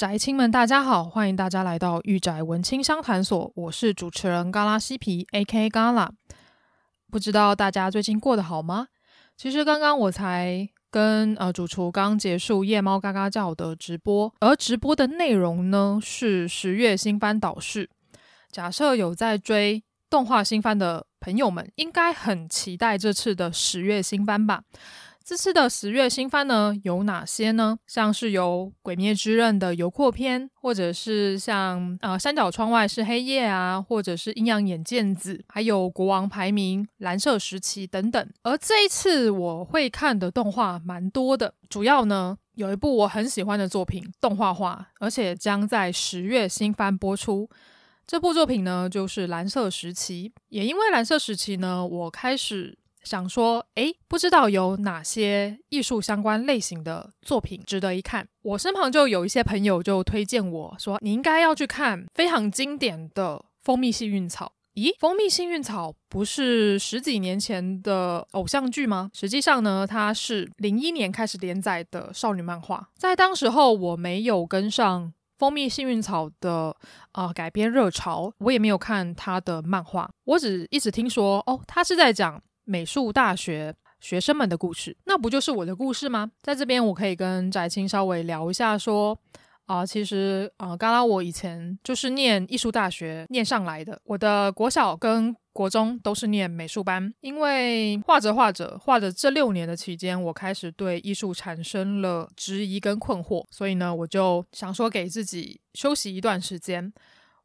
宅亲们，大家好，欢迎大家来到御宅文青商谈所，我是主持人嘎拉西皮，A.K.A. 嘎拉。不知道大家最近过得好吗？其实刚刚我才跟呃主厨刚结束夜猫嘎嘎叫的直播，而直播的内容呢是十月新番导视。假设有在追动画新番的朋友们，应该很期待这次的十月新番吧。这次的十月新番呢有哪些呢？像是有《鬼灭之刃》的游阔篇，或者是像呃《三角窗外是黑夜》啊，或者是《阴阳眼见子》，还有《国王排名》《蓝色时期》等等。而这一次我会看的动画蛮多的，主要呢有一部我很喜欢的作品动画化，而且将在十月新番播出。这部作品呢就是《蓝色时期》，也因为《蓝色时期》呢，我开始。想说，诶，不知道有哪些艺术相关类型的作品值得一看。我身旁就有一些朋友就推荐我说，你应该要去看非常经典的《蜂蜜幸运草》。咦，《蜂蜜幸运草》不是十几年前的偶像剧吗？实际上呢，它是零一年开始连载的少女漫画。在当时候，我没有跟上《蜂蜜幸运草》的呃改编热潮，我也没有看它的漫画，我只一直听说，哦，它是在讲。美术大学学生们的故事，那不就是我的故事吗？在这边，我可以跟翟青稍微聊一下，说啊、其实啊，刚、呃、刚我以前就是念艺术大学念上来的，我的国小跟国中都是念美术班，因为画着画着画着这六年的期间，我开始对艺术产生了质疑跟困惑，所以呢，我就想说给自己休息一段时间。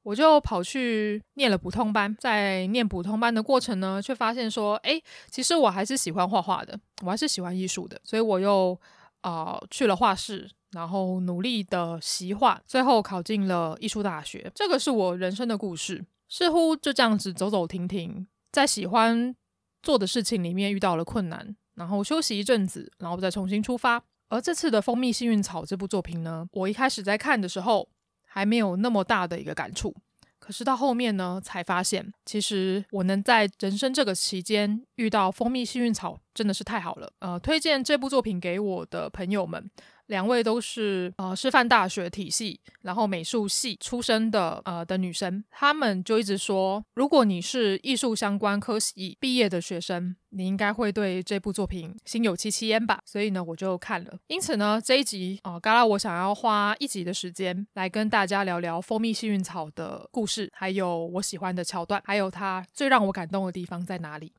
我就跑去念了普通班，在念普通班的过程呢，却发现说，诶，其实我还是喜欢画画的，我还是喜欢艺术的，所以我又啊、去了画室，然后努力的习画，最后考进了艺术大学。这个是我人生的故事，似乎就这样子走走停停，在喜欢做的事情里面遇到了困难，然后休息一阵子，然后再重新出发。而这次的《蜂蜜幸运草》这部作品呢，我一开始在看的时候，还没有那么大的一个感触，可是到后面呢，才发现其实我能在人生这个期间遇到蜂蜜幸运草，真的是太好了。呃，推荐这部作品给我的朋友们。两位都是呃师范大学体系，然后美术系出身的呃的女生，她们就一直说，如果你是艺术相关科系毕业的学生，你应该会对这部作品心有戚戚焉吧。所以呢，我就看了。因此呢，这一集啊，嘎、呃、拉我想要花一集的时间来跟大家聊聊《蜂蜜幸运草》的故事，还有我喜欢的桥段，还有它最让我感动的地方在哪里。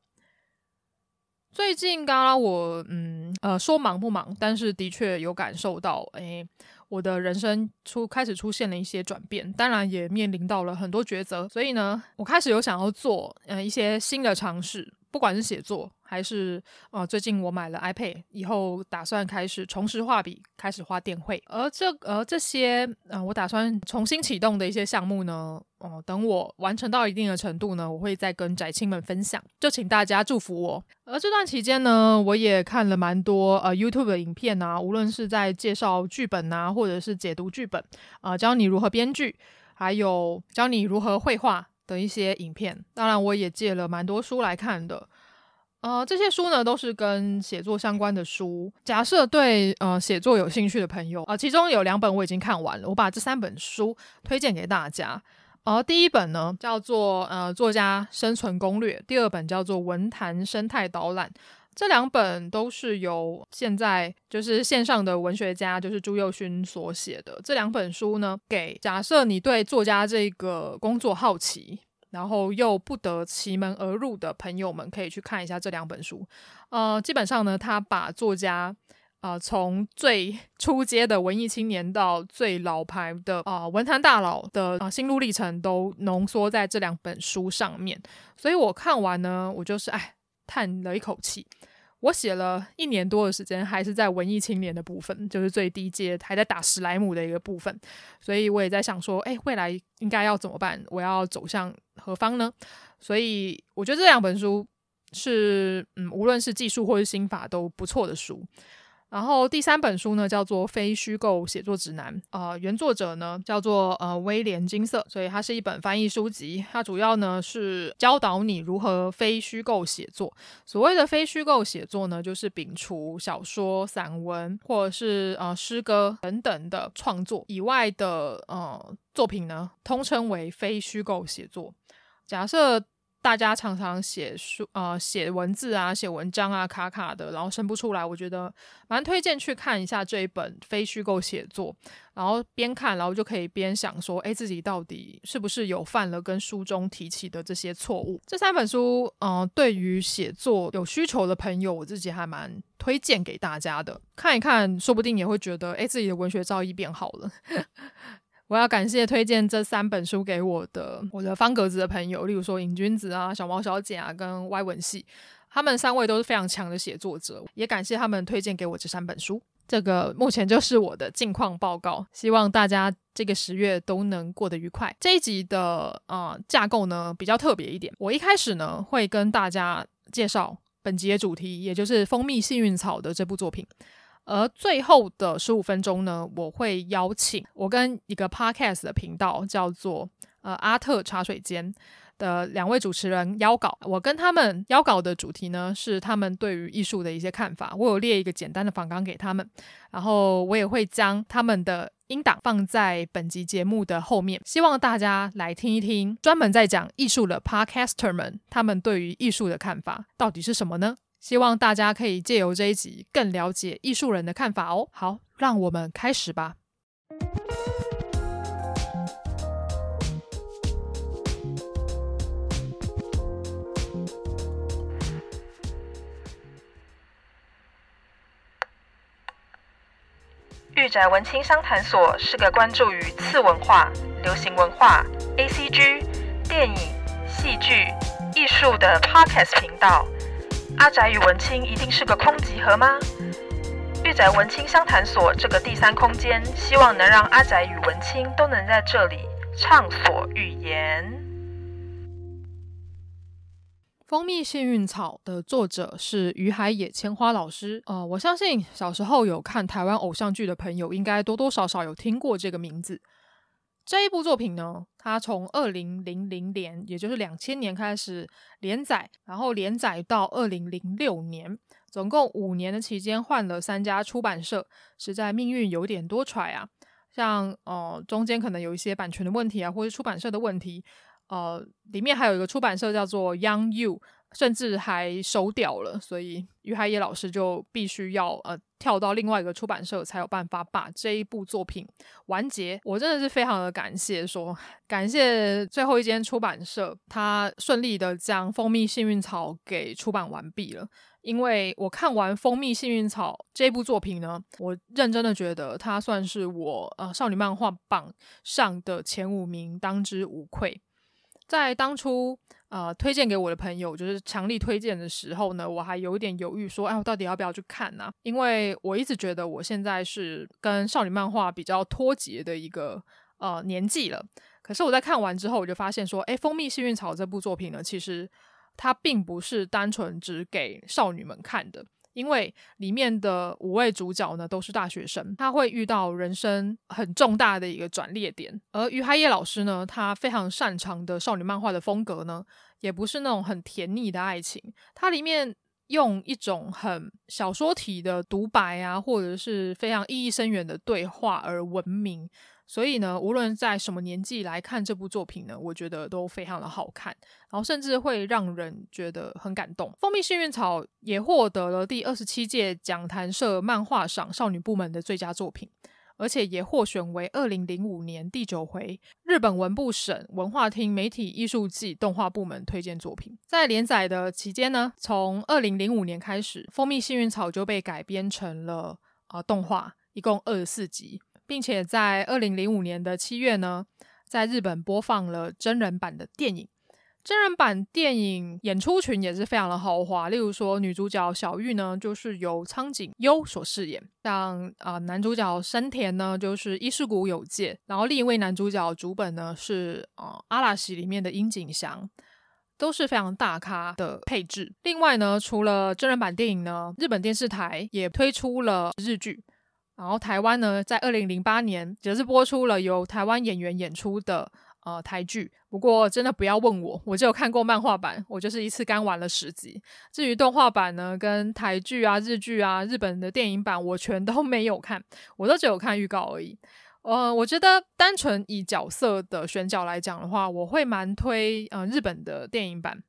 最近刚刚我嗯呃说忙不忙，但是的确有感受到，哎，我的人生出开始出现了一些转变，当然也面临到了很多抉择，所以呢，我开始有想要做呃一些新的尝试，不管是写作。还是呃，最近我买了 iPad，以后打算开始重拾画笔，开始画电绘。而这而这些呃，我打算重新启动的一些项目呢，哦、等我完成到一定的程度呢，我会再跟宅青们分享，就请大家祝福我。而这段期间呢，我也看了蛮多呃 YouTube 的影片啊，无论是在介绍剧本啊，或者是解读剧本啊、教你如何编剧，还有教你如何绘画的一些影片。当然，我也借了蛮多书来看的。呃，这些书呢都是跟写作相关的书。假设对呃写作有兴趣的朋友，呃，其中有两本我已经看完了，我把这三本书推荐给大家。呃，第一本呢叫做呃作家生存攻略，第二本叫做文坛生态导览。这两本都是由现在就是线上的文学家，就是朱宥勋所写的。这两本书呢，给假设你对作家这个工作好奇。然后又不得其门而入的朋友们，可以去看一下这两本书。呃，基本上呢，他把作家呃从最初阶的文艺青年到最老牌的啊、文坛大佬的啊、心路历程都浓缩在这两本书上面。所以我看完呢，我就是哎叹了一口气。我写了一年多的时间，还是在文艺青年的部分，就是最低阶，还在打史莱姆的一个部分。所以我也在想说，哎，未来应该要怎么办？我要走向何方呢？所以我觉得这两本书是，嗯，无论是技术或是心法都不错的书。然后第三本书呢叫做《非虚构写作指南》，呃，原作者呢叫做呃威廉金色，所以它是一本翻译书籍。它主要呢是教导你如何非虚构写作。所谓的非虚构写作呢，就是摒除小说、散文或者是呃诗歌等等的创作以外的呃作品呢，通称为非虚构写作。假设。大家常常写书，呃，写文字啊，写文章啊，卡卡的，然后生不出来。我觉得蛮推荐去看一下这一本非虚构写作，然后边看，然后就可以边想说，诶，自己到底是不是有犯了跟书中提起的这些错误？这三本书，嗯、对于写作有需求的朋友，我自己还蛮推荐给大家的。看一看，说不定也会觉得，诶，自己的文学造诣变好了。我要感谢推荐这三本书给我的我的方格子的朋友，例如说瘾君子啊、小毛小姐啊跟歪文系，他们三位都是非常强的写作者，也感谢他们推荐给我这三本书。这个目前就是我的近况报告，希望大家这个十月都能过得愉快。这一集的呃架构呢比较特别一点，我一开始呢会跟大家介绍本集的主题，也就是《蜂蜜幸运草》的这部作品。而最后的十五分钟呢，我会邀请我跟一个 podcast 的频道叫做呃阿特茶水间的两位主持人邀稿。我跟他们邀稿的主题呢是他们对于艺术的一些看法。我有列一个简单的访纲给他们，然后我也会将他们的音档放在本集节目的后面，希望大家来听一听专门在讲艺术的 podcaster 们他们对于艺术的看法到底是什么呢？希望大家可以借由这一集更了解艺术人的看法哦。好，让我们开始吧。玉宅文青商谈所是个关注于次文化、流行文化、ACG、电影、戏剧、艺术的 Podcast 频道。阿宅与文青一定是个空集合吗？玉宅文青相谈所这个第三空间，希望能让阿宅与文青都能在这里畅所欲言。《蜂蜜幸运草》的作者是于海野千花老师。呃，我相信小时候有看台湾偶像剧的朋友，应该多多少少有听过这个名字。这一部作品呢，它从二零零零年，也就是两千年开始连载，然后连载到二零零六年，总共五年的期间，换了三家出版社，实在命运有点多舛啊。像呃，中间可能有一些版权的问题啊，或者出版社的问题，呃，里面还有一个出版社叫做 Young You。甚至还收掉了，所以于海野老师就必须要呃跳到另外一个出版社，才有办法把这一部作品完结。我真的是非常的感谢说，感谢最后一间出版社，他顺利的将《蜂蜜幸运草》给出版完毕了。因为我看完《蜂蜜幸运草》这部作品呢，我认真的觉得它算是我呃少女漫画榜上的前五名，当之无愧。在当初。啊，推荐给我的朋友就是强力推荐的时候呢，我还有一点犹豫，说，哎，我到底要不要去看呢？因为我一直觉得我现在是跟少女漫画比较脱节的一个呃年纪了。可是我在看完之后，我就发现说，哎，《蜂蜜幸运草》这部作品呢，其实它并不是单纯只给少女们看的。因为里面的五位主角呢都是大学生，他会遇到人生很重大的一个转捩点。而于海野老师呢，他非常擅长的少女漫画的风格呢，也不是那种很甜腻的爱情，它里面用一种很小说体的独白啊，或者是非常意义深远的对话而闻名。所以呢，无论在什么年纪来看这部作品呢，我觉得都非常的好看，然后甚至会让人觉得很感动。《蜂蜜幸运草》也获得了第二十七届讲谈社漫画赏少女部门的最佳作品，而且也获选为二零零五年第九回日本文部省文化厅媒体艺术季动画部门推荐作品。在连载的期间呢，从二零零五年开始，《蜂蜜幸运草》就被改编成了啊、呃、动画，一共二十四集。并且在二零零五年的七月呢，在日本播放了真人版的电影。真人版电影演出群也是非常的豪华，例如说女主角小玉呢，就是由苍井优所饰演；像啊、男主角山田呢，就是伊势谷友介；然后另一位男主角竹本呢，是啊、呃、阿拉西里面的樱井翔。都是非常大咖的配置。另外呢，除了真人版电影呢，日本电视台也推出了日剧。然后台湾呢，在二零零八年则是播出了由台湾演员演出的呃台剧。不过真的不要问我，我只有看过漫画版，我就是一次干完了十集。至于动画版呢，跟台剧啊、日剧啊、日本的电影版，我全都 没有看，我都只有看预告而已。呃，我觉得单纯以角色的选角来讲的话，我会蛮推呃日本的电影版。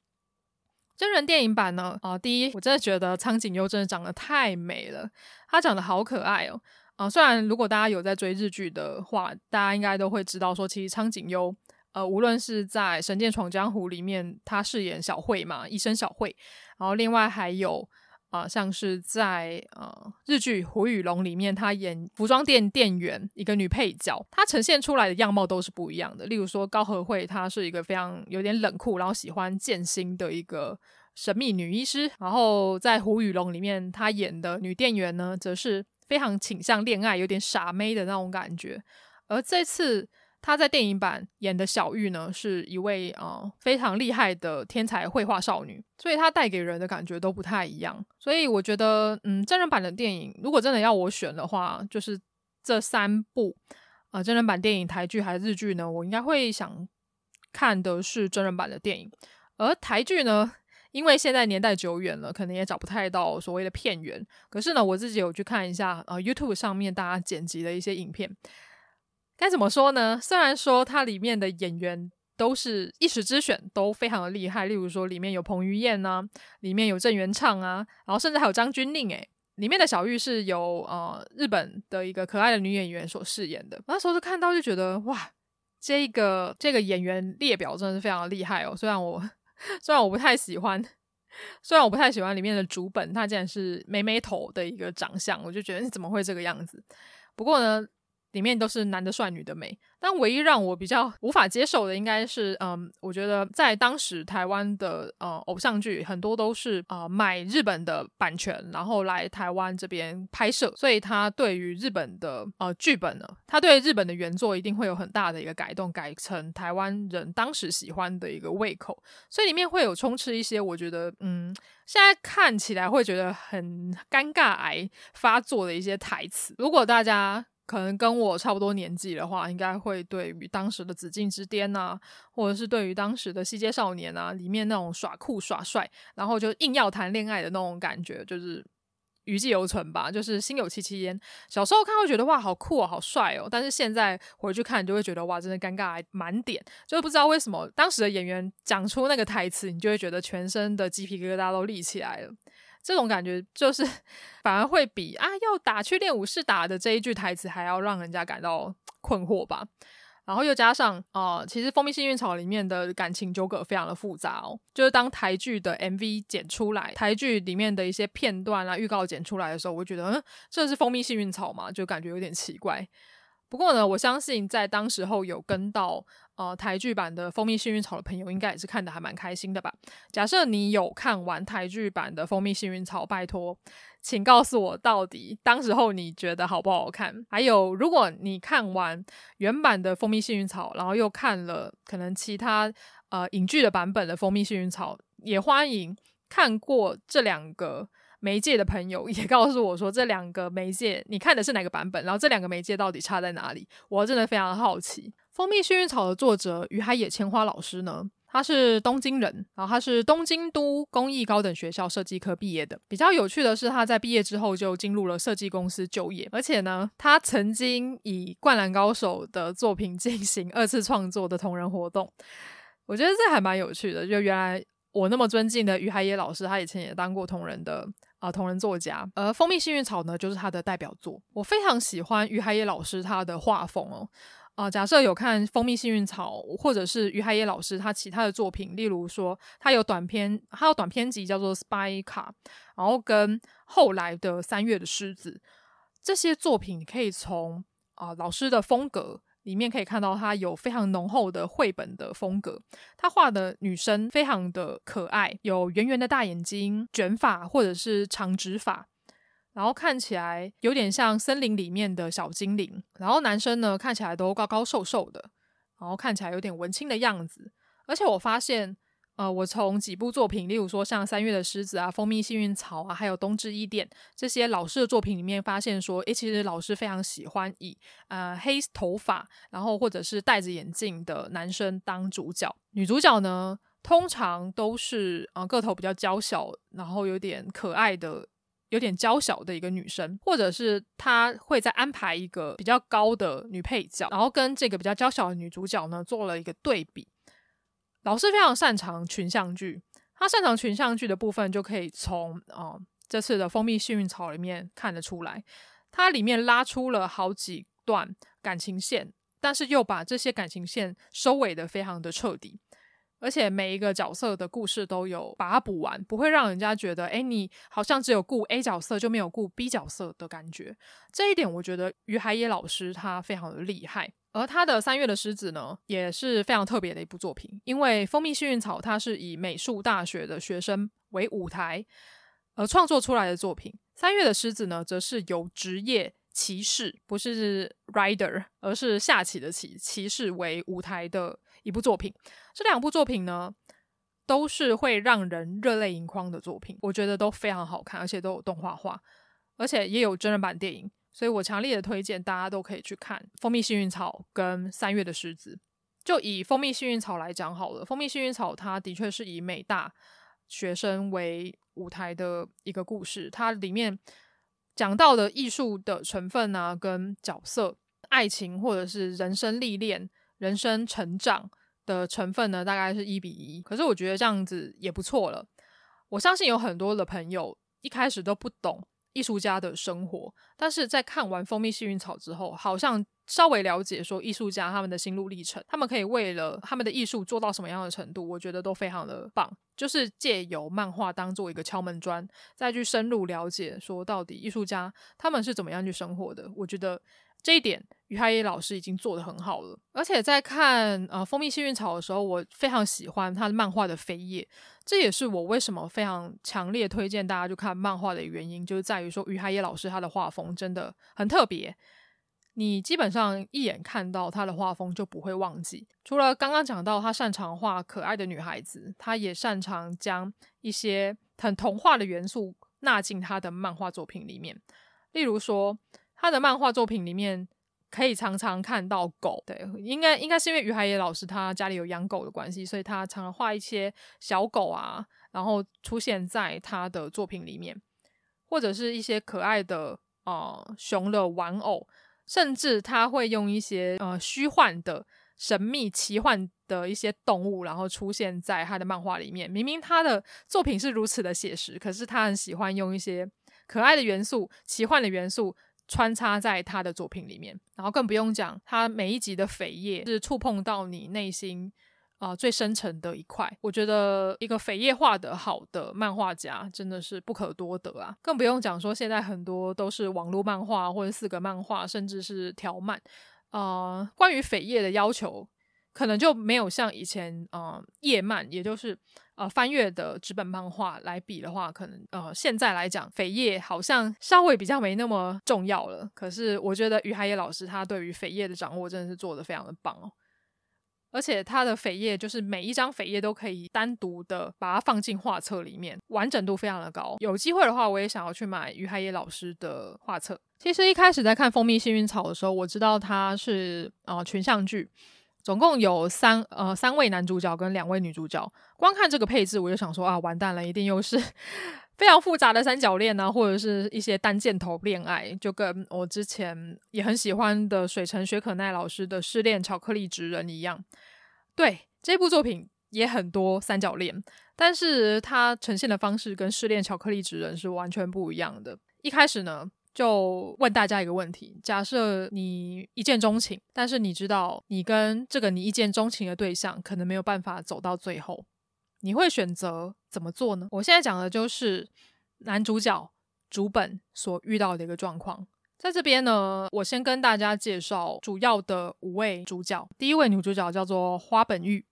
真人电影版呢，啊、第一，我真的觉得苍井优真的长得太美了，她长得好可爱哦。啊、虽然如果大家有在追日剧的话，大家应该都会知道说，其实苍井优，呃，无论是在《神剑闯江湖》里面，她饰演小惠嘛，医生小惠，然后另外还有啊、像是在呃日剧《虎与龙》里面，她演服装店店员，一个女配角，她呈现出来的样貌都是不一样的。例如说高和惠，她是一个非常有点冷酷，然后喜欢剑心的一个神秘女医师，然后在《虎与龙》里面，她演的女店员呢，则是。非常倾向恋爱，有点傻妹的那种感觉。而这次她在电影版演的小玉呢，是一位呃非常厉害的天才绘画少女，所以她带给人的感觉都不太一样。所以我觉得，嗯，真人版的电影如果真的要我选的话，就是这三部啊、真人版电影、台剧还是日剧呢，我应该会想看的是真人版的电影。而台剧呢，因为现在年代久远了，可能也找不太到所谓的片源。可是呢，我自己有去看一下，呃，YouTube 上面大家剪辑的一些影片。该怎么说呢？虽然说它里面的演员都是一时之选，都非常的厉害。例如说，里面有彭于晏啊，里面有郑元畅啊，然后甚至还有张钧甯。诶，里面的小玉是由呃日本的一个可爱的女演员所饰演的。那时候就看到就觉得哇，这个这个演员列表真的是非常的厉害哦。虽然我。虽然我不太喜欢，虽然我不太喜欢里面的主本，他竟然是妹妹头的一个长相，我就觉得你怎么会这个样子？不过呢。里面都是男的帅，女的美，但唯一让我比较无法接受的，应该是，嗯，我觉得在当时台湾的呃偶像剧很多都是呃买日本的版权，然后来台湾这边拍摄，所以他对于日本的呃剧本呢，他对日本的原作一定会有很大的一个改动，改成台湾人当时喜欢的一个胃口，所以里面会有充斥一些我觉得嗯现在看起来会觉得很尴尬癌发作的一些台词，如果大家。可能跟我差不多年纪的话，应该会对于当时的《紫禁之巅》啊，或者是对于当时的《西街少年》啊，里面那种耍酷耍帅，然后就硬要谈恋爱的那种感觉，就是余悸犹存吧，就是心有戚戚焉。小时候看会觉得哇，好酷哦，好帅哦，但是现在回去看就会觉得哇，真的尴尬满点，就是不知道为什么当时的演员讲出那个台词，你就会觉得全身的鸡皮疙瘩都立起来了。这种感觉就是，反而会比啊要打去练武士打的这一句台词还要让人家感到困惑吧。然后又加上啊、其实《蜂蜜幸运草》里面的感情纠葛非常的复杂哦。就是当台剧的 MV 剪出来，台剧里面的一些片段啊、预告剪出来的时候，我觉得，嗯，这是《蜂蜜幸运草》吗？就感觉有点奇怪。不过呢，我相信在当时候有跟到。呃，台剧版的《蜂蜜幸运草》的朋友应该也是看得还蛮开心的吧？假设你有看完台剧版的《蜂蜜幸运草》，拜托，请告诉我到底当时候你觉得好不好看？还有，如果你看完原版的《蜂蜜幸运草》，然后又看了可能其他呃影剧的版本的《蜂蜜幸运草》，也欢迎看过这两个媒介的朋友 也告诉我说，这两个媒介你看的是哪个版本？然后这两个媒介到底差在哪里？我真的非常好奇。《蜂蜜幸运草》的作者于海野千花老师呢，他是东京人，然后他是东京都工艺高等学校设计科毕业的。比较有趣的是，他在毕业之后就进入了设计公司就业，而且呢，他曾经以《灌篮高手》的作品进行 二次创作的同人活动。我觉得这还蛮有趣的，就原来我那么尊敬的于海野老师，他以前也当过同人的啊、同人作家。而《蜂蜜幸运草》呢，就是他的代表作。我非常喜欢于海野老师他的画风哦。啊、假设有看《蜂蜜幸运草》或者是于海野老师他其他的作品，例如说他有短篇，他有短篇集叫做《Spy 卡》，然后跟后来的《三月的狮子》这些作品，可以从啊、老师的风格里面可以看到他有非常浓厚的绘本的风格。他画的女生非常的可爱，有圆圆的大眼睛、卷发或者是长直发。然后看起来有点像森林里面的小精灵，然后男生呢看起来都高高瘦瘦的，然后看起来有点文青的样子。而且我发现，呃，我从几部作品，例如说像《三月的狮子》啊，《蜂蜜幸运草》啊，还有《冬至伊甸》这些老师的作品里面，发现说，诶，其实老师非常喜欢以呃黑头发，然后或者是戴着眼镜的男生当主角，女主角呢，通常都是呃个头比较娇小，然后有点可爱的。有点娇小的一个女生，或者是她会再安排一个比较高的女配角，然后跟这个比较娇小的女主角呢做了一个对比。老师非常擅长群像剧，他擅长群像剧的部分就可以从哦这次的《蜂蜜幸运草》里面看得出来，它里面拉出了好几段感情线，但是又把这些感情线收尾的非常的彻底。而且每一个角色的故事都有把它补完，不会让人家觉得，诶，你好像只有顾 A 角色就没有顾 B 角色的感觉。这一点我觉得于海野老师他非常的厉害。而他的《三月的狮子》呢，也是非常特别的一部作品，因为《蜂蜜幸运草》它是以美术大学的学生为舞台而创作出来的作品，《三月的狮子》呢，则是由职业骑士，不是 rider，而是下棋的棋，骑士为舞台的。一部作品，这两部作品呢，都是会让人热泪盈眶的作品，我觉得都非常好看，而且都有动画化，而且也有真人版电影，所以我强烈的推荐大家都可以去看《蜂蜜幸运草》跟《三月的狮子》。就以《蜂蜜幸运草》来讲好了，《蜂蜜幸运草》它的确是以美大学生为舞台的一个故事，它里面讲到的艺术的成分啊，跟角色、爱情或者是人生历练。人生成长的成分呢，大概是一比一。可是我觉得这样子也不错了。我相信有很多的朋友一开始都不懂艺术家的生活，但是在看完《蜂蜜幸运草》之后，好像稍微了解说艺术家他们的心路历程，他们可以为了他们的艺术做到什么样的程度，我觉得都非常的棒。就是借由漫画当做一个敲门砖，再去深入了解说到底艺术家他们是怎么样去生活的。我觉得。这一点，于海野老师已经做得很好了。而且在看呃《蜂蜜幸运草》的时候，我非常喜欢他的漫画的扉页，这也是我为什么非常强烈推荐大家去看漫画的原因，就是在于说于海野老师他的画风真的很特别，你基本上一眼看到他的画风就不会忘记。除了刚刚讲到他擅长画可爱的女孩子，他也擅长将一些很童话的元素纳进他的漫画作品里面，例如说。他的漫画作品里面可以常常看到狗，对，应该应该是因为于海野老师他家里有养狗的关系，所以他常常画一些小狗啊，然后出现在他的作品里面，或者是一些可爱的呃熊的玩偶，甚至他会用一些呃虚幻的、神秘、奇幻的一些动物，然后出现在他的漫画里面。明明他的作品是如此的写实，可是他很喜欢用一些可爱的元素、奇幻的元素。穿插在他的作品里面，然后更不用讲，他每一集的扉页是触碰到你内心啊、最深层的一块。我觉得一个扉页画的好的漫画家真的是不可多得啊！更不用讲说现在很多都是网络漫画或者四个漫画，甚至是条漫。呃，关于扉页的要求，可能就没有像以前呃页漫，也就是。呃，翻阅的纸本漫画来比的话，可能呃，现在来讲，扉页好像稍微比较没那么重要了。可是我觉得于海野老师他对于扉页的掌握真的是做得非常的棒哦，而且他的扉页就是每一张扉页都可以单独的把它放进画册里面，完整度非常的高。有机会的话，我也想要去买于海野老师的画册。其实一开始在看《蜂蜜幸运草》的时候，我知道它是呃群像剧。总共有三呃三位男主角跟两位女主角，光看这个配置，我就想说啊，完蛋了，一定又是 非常复杂的三角恋啊，或者是一些单箭头恋爱，就跟我之前也很喜欢的水城雪可奈老师的《失恋巧克力职人》一样。对，这部作品也很多三角恋，但是它呈现的方式跟《失恋巧克力职人》是完全不一样的。一开始呢。就问大家一个问题：假设你一见钟情，但是你知道你跟这个你一见钟情的对象可能没有办法走到最后，你会选择怎么做呢？我现在讲的就是男主角主本所遇到的一个状况。在这边呢，我先跟大家介绍主要的五位主角。第一位女主角叫做花本玉。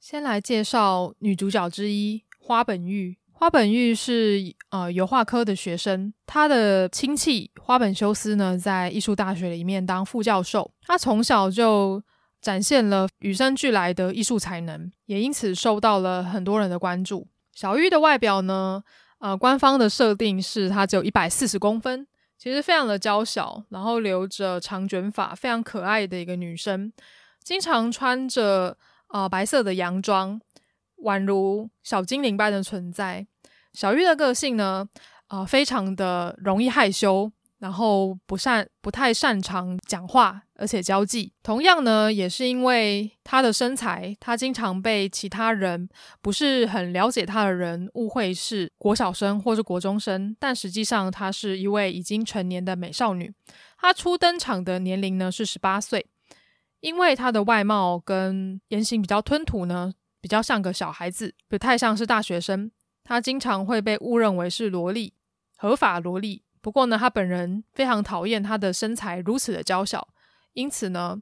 先来介绍女主角之一花本玉。花本玉是呃油画科的学生，他的亲戚花本修斯呢，在艺术大学里面当副教授。他从小就展现了与生俱来的艺术才能，也因此受到了很多人的关注。小玉的外表呢，呃，官方的设定是她只有一百四十公分，其实非常的娇小，然后留着长卷发，非常可爱的一个女生，经常穿着呃白色的洋装，宛如小精灵般的存在。小玉的个性呢，呃，非常的容易害羞。然后不善不太擅长讲话，而且交际。同样呢，也是因为她的身材，她经常被其他人不是很了解她的人误会是国小生或是国中生，但实际上她是一位已经成年的美少女。她初登场的年龄呢是十八岁，因为她的外貌跟言行比较吞吐呢，比较像个小孩子，不太像是大学生。她经常会被误认为是萝莉，合法萝莉。不过呢，他本人非常讨厌她的身材如此的娇小，因此呢，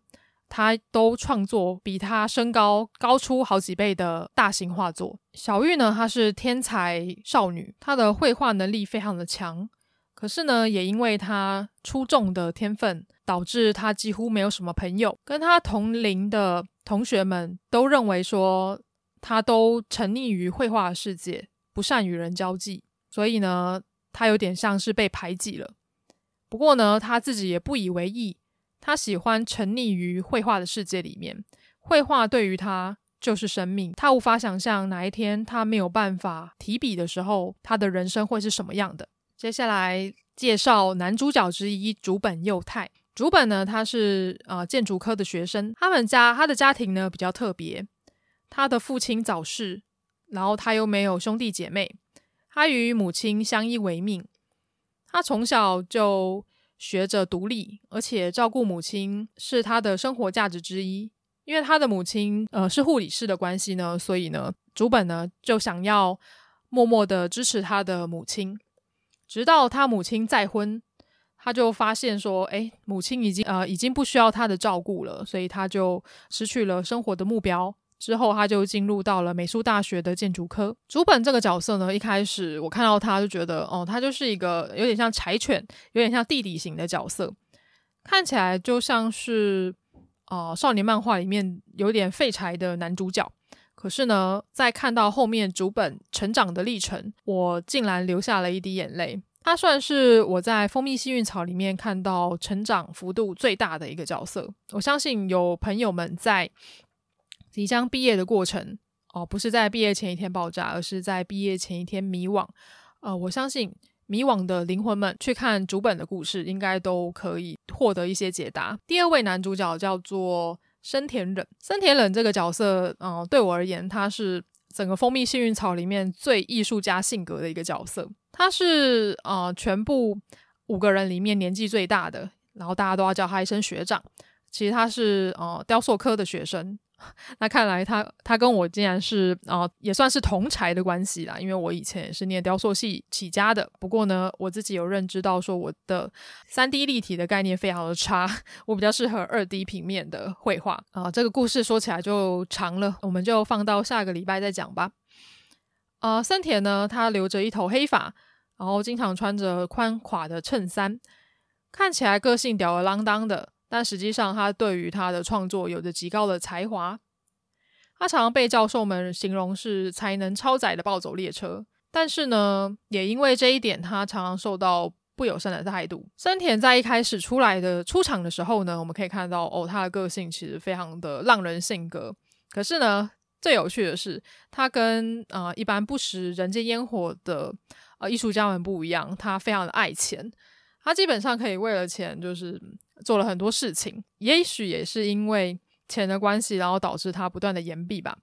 他都创作比她身高高出好几倍的大型画作。小玉呢，她是天才少女，她的绘画能力非常的强。可是呢，也因为她出众的天分，导致她几乎没有什么朋友。跟她同龄的同学们都认为说，她都沉溺于绘画世界，不善与人交际。所以呢，他有点像是被排挤了，不过呢，他自己也不以为意。他喜欢沉溺于绘画的世界里面，绘画对于他就是生命。他无法想象哪一天他没有办法提笔的时候，他的人生会是什么样的。接下来介绍男主角之一竹本佑太。竹本呢，他是呃建筑科的学生，他们家他的家庭呢比较特别，他的父亲早逝，然后他又没有兄弟姐妹。他与母亲相依为命，他从小就学着独立，而且照顾母亲是他的生活价值之一。因为他的母亲呃是护理师的关系呢，所以呢，竹本呢就想要默默的支持他的母亲，直到他母亲再婚，他就发现说，诶，母亲已经呃已经不需要他的照顾了，所以他就失去了生活的目标。之后，他就进入到了美术大学的建筑科。竹本这个角色呢，一开始我看到他就觉得，哦，他就是一个有点像柴犬，有点像弟弟型的角色，看起来就像是呃少年漫画里面有点废柴的男主角。可是呢，在看到后面竹本成长的历程，我竟然流下了一滴眼泪。他算是我在蜂蜜幸运草里面看到成长幅度最大的一个角色。我相信有朋友们在。即将毕业的过程哦，不是在毕业前一天爆炸，而是在毕业前一天迷惘。呃，我相信迷惘的灵魂们去看主本的故事，应该都可以获得一些解答。第二位男主角叫做深田忍，深田忍这个角色，嗯、对我而言，他是整个蜂蜜幸运草里面最艺术家性格的一个角色。他是呃，全部五个人里面年纪最大的，然后大家都要叫他一声学长。其实他是呃，雕塑科的学生。那看来他他跟我竟然是啊、也算是同柴的关系啦。因为我以前也是念雕塑系起家的。不过呢，我自己有认知到说我的三 D 立体的概念非常的差，我比较适合二 D 平面的绘画啊、这个故事说起来就长了，我们就放到下个礼拜再讲吧。啊、呃，森田呢，他留着一头黑发，然后经常穿着宽垮的衬衫，看起来个性吊儿郎当的。但实际上，他对于他的创作有着极高的才华。他常常被教授们形容是才能超载的暴走列车。但是呢，也因为这一点，他常常受到不友善的态度。森田在一开始出来的出场的时候呢，我们可以看到哦，他的个性其实非常的浪人性格。可是呢，最有趣的是，他跟啊、一般不食人间烟火的呃艺术家们不一样，他非常的爱钱。他基本上可以为了钱，就是。做了很多事情，也许也是因为钱的关系，然后导致他不断的延毕吧。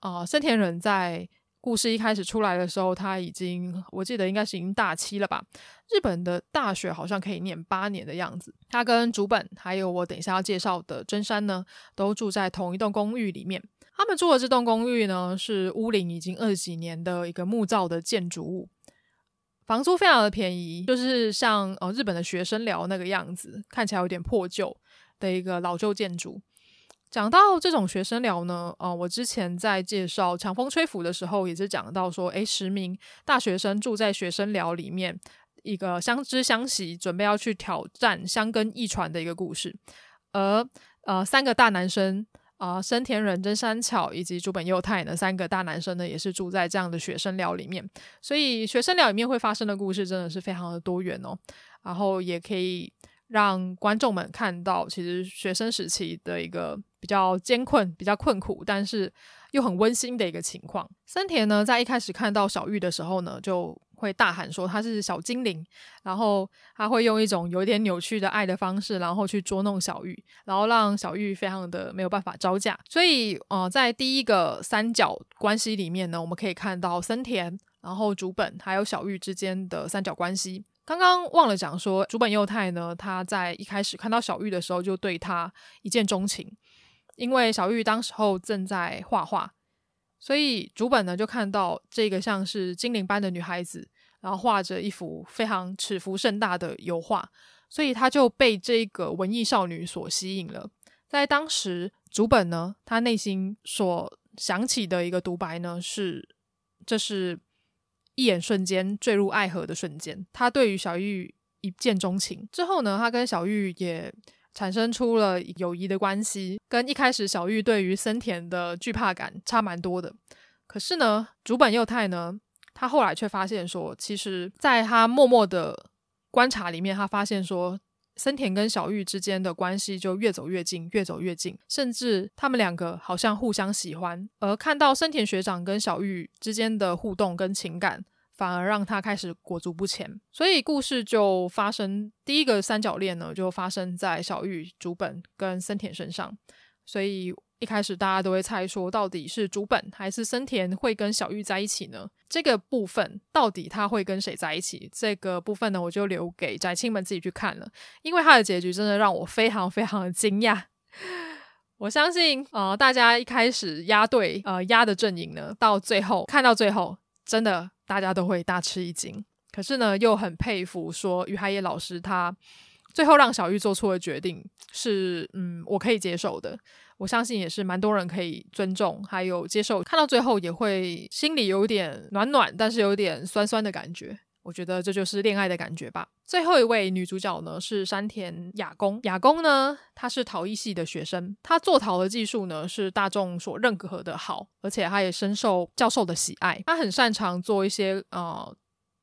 啊、森田忍在故事一开始出来的时候，他已经我记得应该是已经大七了吧。日本的大学好像可以念八年的样子。他跟竹本还有我等一下要介绍的真山呢，都住在同一栋公寓里面。他们住的这栋公寓呢，是屋龄已经二十几年的一个木造的建筑物。房租非常的便宜，就是像呃日本的学生寮那个样子，看起来有点破旧的一个老旧建筑。讲到这种学生寮呢，呃，我之前在介绍《强风吹拂》的时候，也是讲到说，诶，十名大学生住在学生寮里面，一个相知相惜，准备要去挑战相根一传的一个故事。而呃三个大男生啊、呃，生田忍、真山巧以及竹本佑太呢，三个大男生呢也是住在这样的学生寮里面，所以学生寮里面会发生的故事真的是非常的多元哦，然后也可以让观众们看到，其实学生时期的一个比较艰困、比较困苦，但是又很温馨的一个情况。森田呢，在一开始看到小玉的时候呢，就会大喊说她是小精灵，然后他会用一种有点扭曲的爱的方式，然后去捉弄小玉，然后让小玉非常的没有办法招架。所以，呃，在第一个三角关系里面呢，我们可以看到森田、然后竹本还有小玉之间的三角关系。刚刚忘了讲说，竹本佑太呢，他在一开始看到小玉的时候就对他一见钟情，因为小玉当时候正在画画。所以竹本呢就看到这个像是精灵般的女孩子，然后画着一幅非常尺幅甚大的油画，所以他就被这个文艺少女所吸引了。在当时，竹本呢，他内心所想起的一个独白呢是：这是一眼瞬间坠入爱河的瞬间。他对于小玉一见钟情之后呢，他跟小玉也。产生出了友谊的关系，跟一开始小玉对于森田的惧怕感差蛮多的。可是呢，竹本佑太呢，他后来却发现说，其实在他默默的观察里面，他发现说，森田跟小玉之间的关系就越走越近，越走越近，甚至他们两个好像互相喜欢。而看到森田学长跟小玉之间的互动跟情感。反而让他开始裹足不前，所以故事就发生第一个三角恋呢，就发生在小玉、竹本跟森田身上。所以一开始大家都会猜说，到底是竹本还是森田会跟小玉在一起呢？这个部分到底他会跟谁在一起？这个部分呢，我就留给宅青们自己去看了，因为他的结局真的让我非常非常的惊讶。我相信，呃，大家一开始押对，呃，押的阵营呢，到最后看到最后，真的。大家都会大吃一惊，可是呢，又很佩服说于海野老师他最后让小玉做出的决定是，嗯，我可以接受的。我相信也是蛮多人可以尊重还有接受，看到最后也会心里有点暖暖，但是有点酸酸的感觉。我觉得这就是恋爱的感觉吧。最后一位女主角呢是山田雅公，雅公呢她是陶艺系的学生，她做陶的技术呢是大众所认可的好，而且她也深受教授的喜爱。她很擅长做一些呃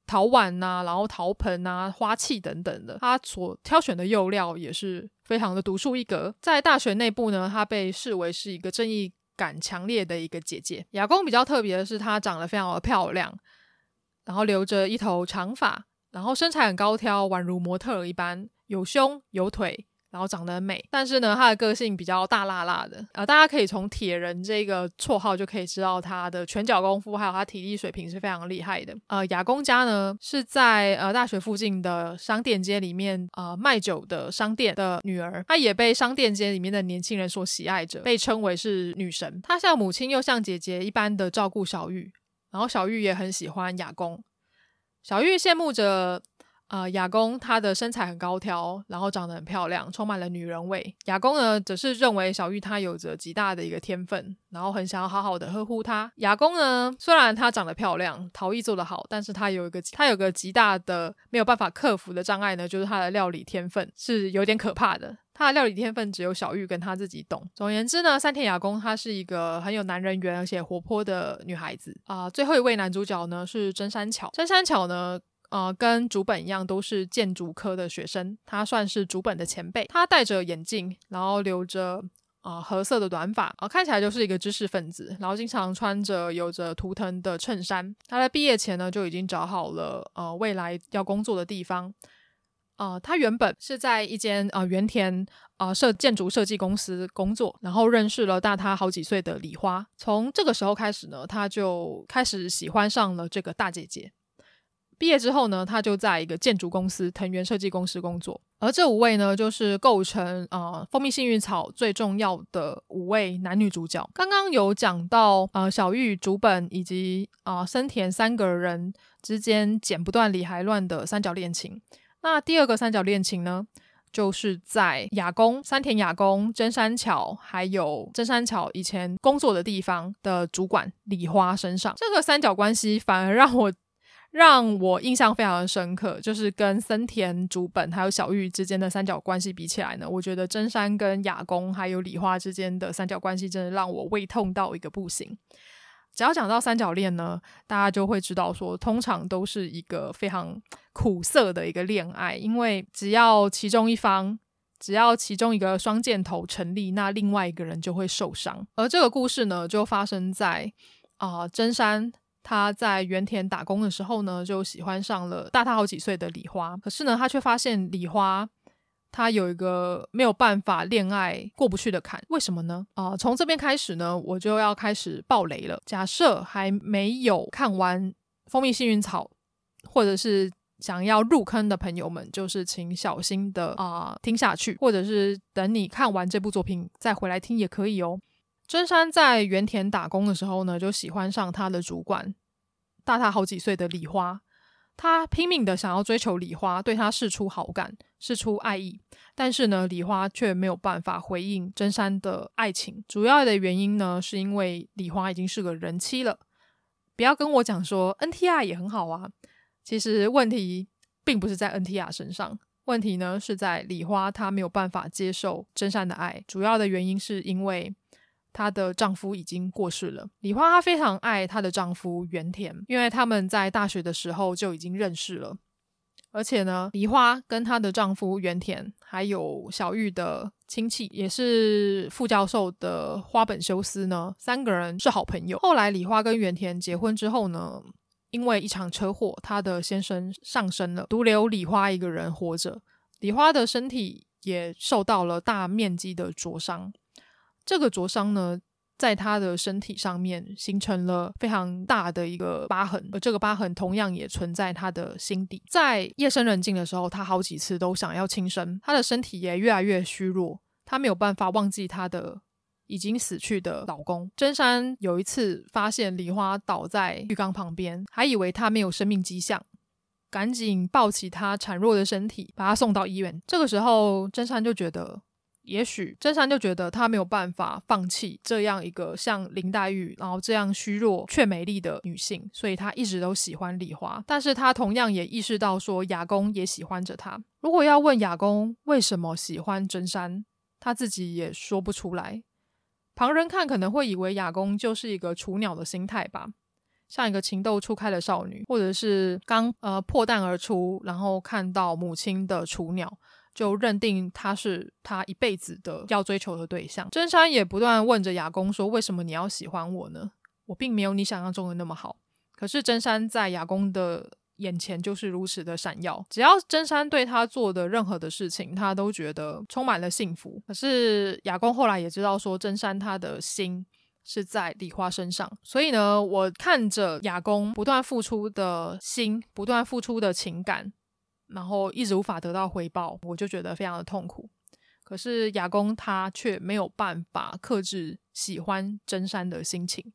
陶碗呐、然后陶盆啊、花器等等的。她所挑选的釉料也是非常的独树一格。在大学内部呢，她被视为是一个正义感强烈的一个姐姐。雅公比较特别的是，她长得非常的漂亮。然后留着一头长发，然后身材很高挑，宛如模特一般，有胸有腿，然后长得很美。但是呢，他的个性比较大辣辣的啊、呃，大家可以从铁人这个绰号就可以知道他的拳脚功夫还有他体力水平是非常厉害的。呃，雅弓家呢是在呃大学附近的商店街里面呃卖酒的商店的女儿，她也被商店街里面的年轻人所喜爱着，被称为是女神。她像母亲又像姐姐一般的照顾小玉。然后小玉也很喜欢雅公，小玉羡慕着，呃，雅弓她的身材很高挑，然后长得很漂亮，充满了女人味。雅弓呢，则是认为小玉她有着极大的一个天分，然后很想要好好的呵护她。雅弓呢，虽然她长得漂亮，陶艺做得好，但是她有一个她有个极大的没有办法克服的障碍呢，就是她的料理天分是有点可怕的。她的料理天分只有小玉跟她自己懂。总而言之呢，三田雅弓她是一个很有男人缘而且活泼的女孩子啊、最后一位男主角呢是真山巧，真山巧呢，呃，跟竹本一样都是建筑科的学生，他算是竹本的前辈。他戴着眼镜，然后留着啊、呃、褐色的短发，啊、呃，看起来就是一个知识分子。然后经常穿着有着图腾的衬衫。他在毕业前呢就已经找好了呃未来要工作的地方。呃，他原本是在一间呃原田呃设建筑设计公司工作，然后认识了大他好几岁的李花。从这个时候开始呢，他就开始喜欢上了这个大姐姐。毕业之后呢，他就在一个建筑公司藤原设计公司工作。而这五位呢，就是构成呃蜂蜜幸运草最重要的五位男女主角。刚刚有讲到呃小玉、竹本以及啊、呃、森田三个人之间剪不断理还乱的三角恋情。那第二个三角恋情呢，就是在雅弓、山田雅弓、真山巧，还有真山巧以前工作的地方的主管李花身上。这个三角关系反而让我让我印象非常的深刻，就是跟森田竹本还有小玉之间的三角关系比起来呢，我觉得真山跟亚弓还有李花之间的三角关系真的让我胃痛到一个不行。只要讲到三角恋呢，大家就会知道说，通常都是一个非常苦涩的一个恋爱，因为只要其中一方，只要其中一个双箭头成立，那另外一个人就会受伤。而这个故事呢，就发生在啊、真山。他在原田打工的时候呢，就喜欢上了大他好几岁的李花。可是呢，他却发现李花他有一个没有办法恋爱过不去的坎。为什么呢？啊、从这边开始呢，我就要开始爆雷了。假设还没有看完《蜂蜜幸运草》，或者是想要入坑的朋友们，就是请小心的啊、听下去，或者是等你看完这部作品再回来听也可以哦。真山在原田打工的时候呢，就喜欢上他的主管，大他好几岁的李花。他拼命的想要追求李花，对他示出好感，示出爱意。但是呢，李花却没有办法回应真山的爱情。主要的原因呢，是因为李花已经是个人妻了。不要跟我讲说 NTR 也很好啊，其实问题并不是在 NTR 身上，问题呢是在李花她没有办法接受真山的爱。主要的原因是因为。她的丈夫已经过世了。梨花她非常爱她的丈夫原田，因为他们在大学的时候就已经认识了。而且呢，梨花跟她的丈夫原田，还有小玉的亲戚，也是副教授的花本修斯呢，三个人是好朋友。后来梨花跟原田结婚之后呢，因为一场车祸，她的先生丧生了，独留梨花一个人活着。梨花的身体也受到了大面积的灼伤。这个灼伤呢，在他的身体上面形成了非常大的一个疤痕，而这个疤痕同样也存在他的心底。在夜深人静的时候，他好几次都想要轻生，他的身体也越来越虚弱，他没有办法忘记他的已经死去的老公。真山有一次发现梨花倒在浴缸旁边，还以为他没有生命迹象，赶紧抱起他孱弱的身体，把他送到医院。这个时候，真山就觉得。也许真山就觉得他没有办法放弃这样一个像林黛玉，然后这样虚弱却美丽的女性，所以他一直都喜欢梨花。但是他同样也意识到说雅公也喜欢着他。如果要问雅公为什么喜欢真山，他自己也说不出来。旁人看可能会以为雅公就是一个雏鸟的心态吧，像一个情窦初开的少女，或者是刚呃破蛋而出，然后看到母亲的雏鸟。就认定他是他一辈子的要追求的对象。真山也不断问着雅公说：“为什么你要喜欢我呢？我并没有你想象中的那么好。”可是真山在雅公的眼前就是如此的闪耀。只要真山对他做的任何的事情，他都觉得充满了幸福。可是雅公后来也知道说，真山他的心是在李花身上。所以呢，我看着雅公不断付出的心，不断付出的情感。然后一直无法得到回报，我就觉得非常的痛苦。可是雅公他却没有办法克制喜欢真山的心情，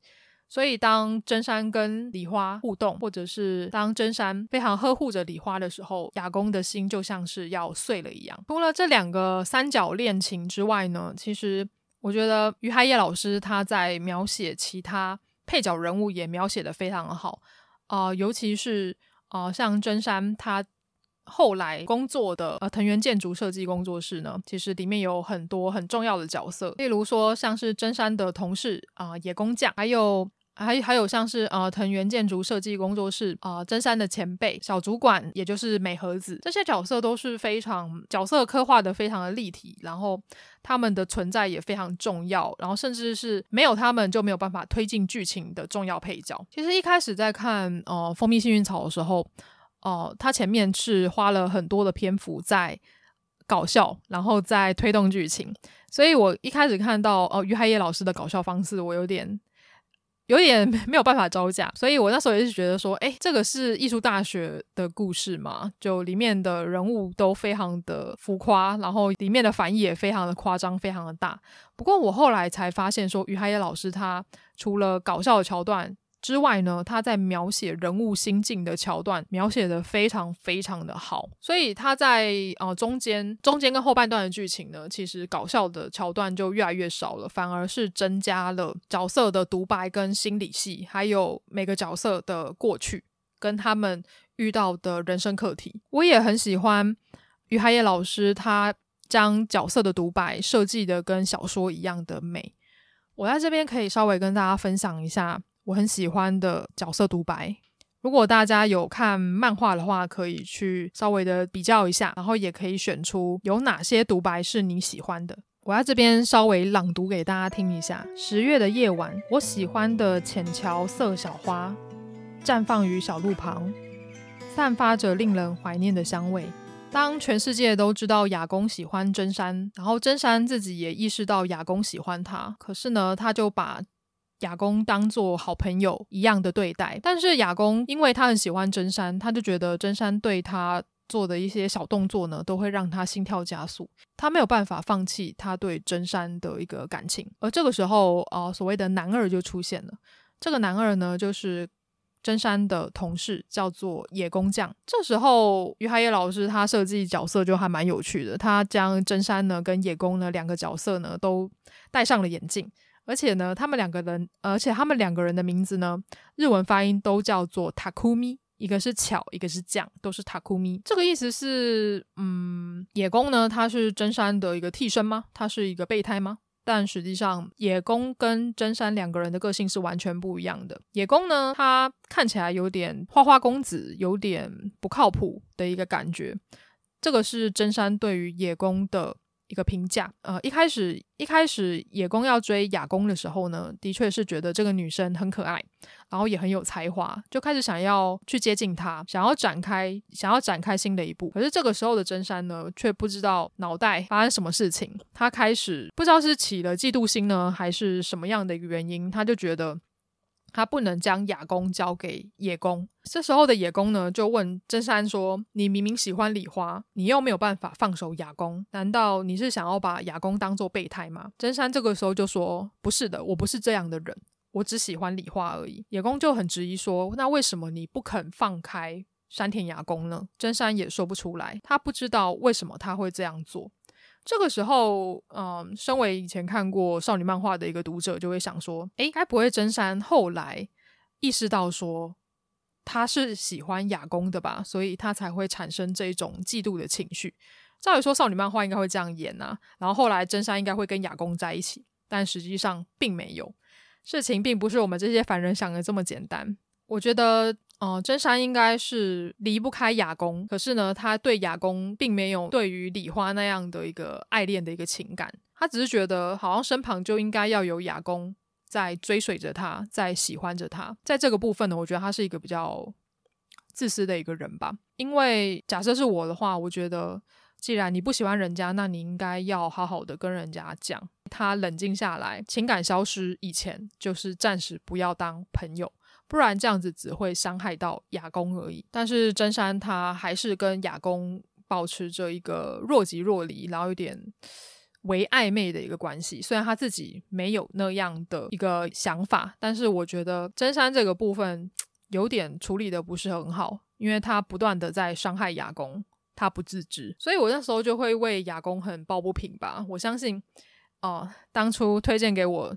所以当真山跟梨花互动，或者是当真山非常呵护着梨花的时候，雅公的心就像是要碎了一样。除了这两个三角恋情之外呢，其实我觉得于海野老师他在描写其他配角人物也描写得非常好啊、尤其是啊、像真山他。后来工作的呃藤原建筑设计工作室呢，其实里面有很多很重要的角色，例如说像是真山的同事啊、呃、野工匠，还有还还有像是呃藤原建筑设计工作室啊、真山的前辈小主管，也就是美和子，这些角色都是非常角色刻画的非常的立体，然后他们的存在也非常重要，然后甚至是没有他们就没有办法推进剧情的重要配角。其实一开始在看呃蜂蜜幸运草的时候。哦，他前面是花了很多的篇幅在搞笑，然后在推动剧情，所以我一开始看到哦，于海野老师的搞笑方式，我有点有点没有办法招架，所以我那时候也是觉得说，诶，这个是艺术大学的故事嘛，就里面的人物都非常的浮夸，然后里面的反应也非常的夸张，非常的大。不过我后来才发现说，于海野老师他除了搞笑的桥段。之外呢，他在描写人物心境的桥段描写的非常非常的好，所以他在呃中间中间跟后半段的剧情呢，其实搞笑的桥段就越来越少了，反而是增加了角色的独白跟心理戏，还有每个角色的过去跟他们遇到的人生课题。我也很喜欢于海野老师，他将角色的独白设计的跟小说一样的美。我在这边可以稍微跟大家分享一下我很喜欢的角色独白。如果大家有看漫画的话，可以去稍微的比较一下，然后也可以选出有哪些独白是你喜欢的。我在这边稍微朗读给大家听一下：十月的夜晚，我喜欢的浅桥色小花绽放于小路旁，散发着令人怀念的香味。当全世界都知道雅公喜欢真山，然后真山自己也意识到雅公喜欢他，可是呢，他就把亚公当做好朋友一样的对待。但是亚公因为他很喜欢真山，他就觉得真山对他。做的一些小动作呢，都会让他心跳加速。他没有办法放弃他对真山的一个感情。而这个时候，呃，所谓的男二就出现了。这个男二呢，就是真山的同事，叫做野工匠。这时候，于海野老师他设计角色就还蛮有趣的。他将真山呢跟野工呢两个角色呢都戴上了眼镜，而且呢，他们两个人，而且他们两个人的名字呢，日文发音都叫做 Takumi。一个是巧，一个是酱，都是塔库咪。这个意思是，嗯，野宫呢，他是真山的一个替身吗？他是一个备胎吗？但实际上，野宫跟真山两个人的个性是完全不一样的。野宫呢，他看起来有点花花公子，有点不靠谱的一个感觉。这个是真山对于野宫的。一个评价，呃，一开始一开始野宫要追雅宫的时候呢，的确是觉得这个女生很可爱，然后也很有才华，就开始想要去接近她，想要展开想要展开新的一步。可是这个时候的真山呢，却不知道脑袋发生什么事情，他开始不知道是起了嫉妒心呢，还是什么样的一个原因，他就觉得。他不能将亚宫交给野宫。这时候的野宫呢，就问真山说：“你明明喜欢李花，你又没有办法放手亚宫，难道你是想要把亚宫当做备胎吗？”真山这个时候就说：“不是的，我不是这样的人，我只喜欢李花而已。”野宫就很质疑说：“那为什么你不肯放开山田亚宫呢？”真山也说不出来，他不知道为什么他会这样做。这个时候，嗯，身为以前看过少女漫画的一个读者，就会想说：诶，该不会真山后来意识到说他是喜欢亚宫的吧？所以他才会产生这种嫉妒的情绪。照理说，少女漫画应该会这样演呐，然后后来真山应该会跟亚宫在一起，但实际上并没有。事情并不是我们这些凡人想的这么简单。我觉得。哦、呃，真山应该是离不开雅宫，可是呢，他对雅宫并没有对于李花那样的一个爱恋的一个情感，他只是觉得好像身旁就应该要有雅宫在追随着他，在喜欢着他。在这个部分呢，我觉得他是一个比较自私的一个人吧。因为假设是我的话，我觉得既然你不喜欢人家，那你应该要好好的跟人家讲。他冷静下来，情感消失以前，就是暂时不要当朋友。不然这样子只会伤害到雅公而已。但是真山他还是跟雅公保持着一个若即若离，然后有点微暧昧的一个关系。虽然他自己没有那样的一个想法，但是我觉得真山这个部分有点处理的不是很好，因为他不断的在伤害雅公，他不自知。所以我那时候就会为雅公很抱不平吧。我相信，哦、当初推荐给我。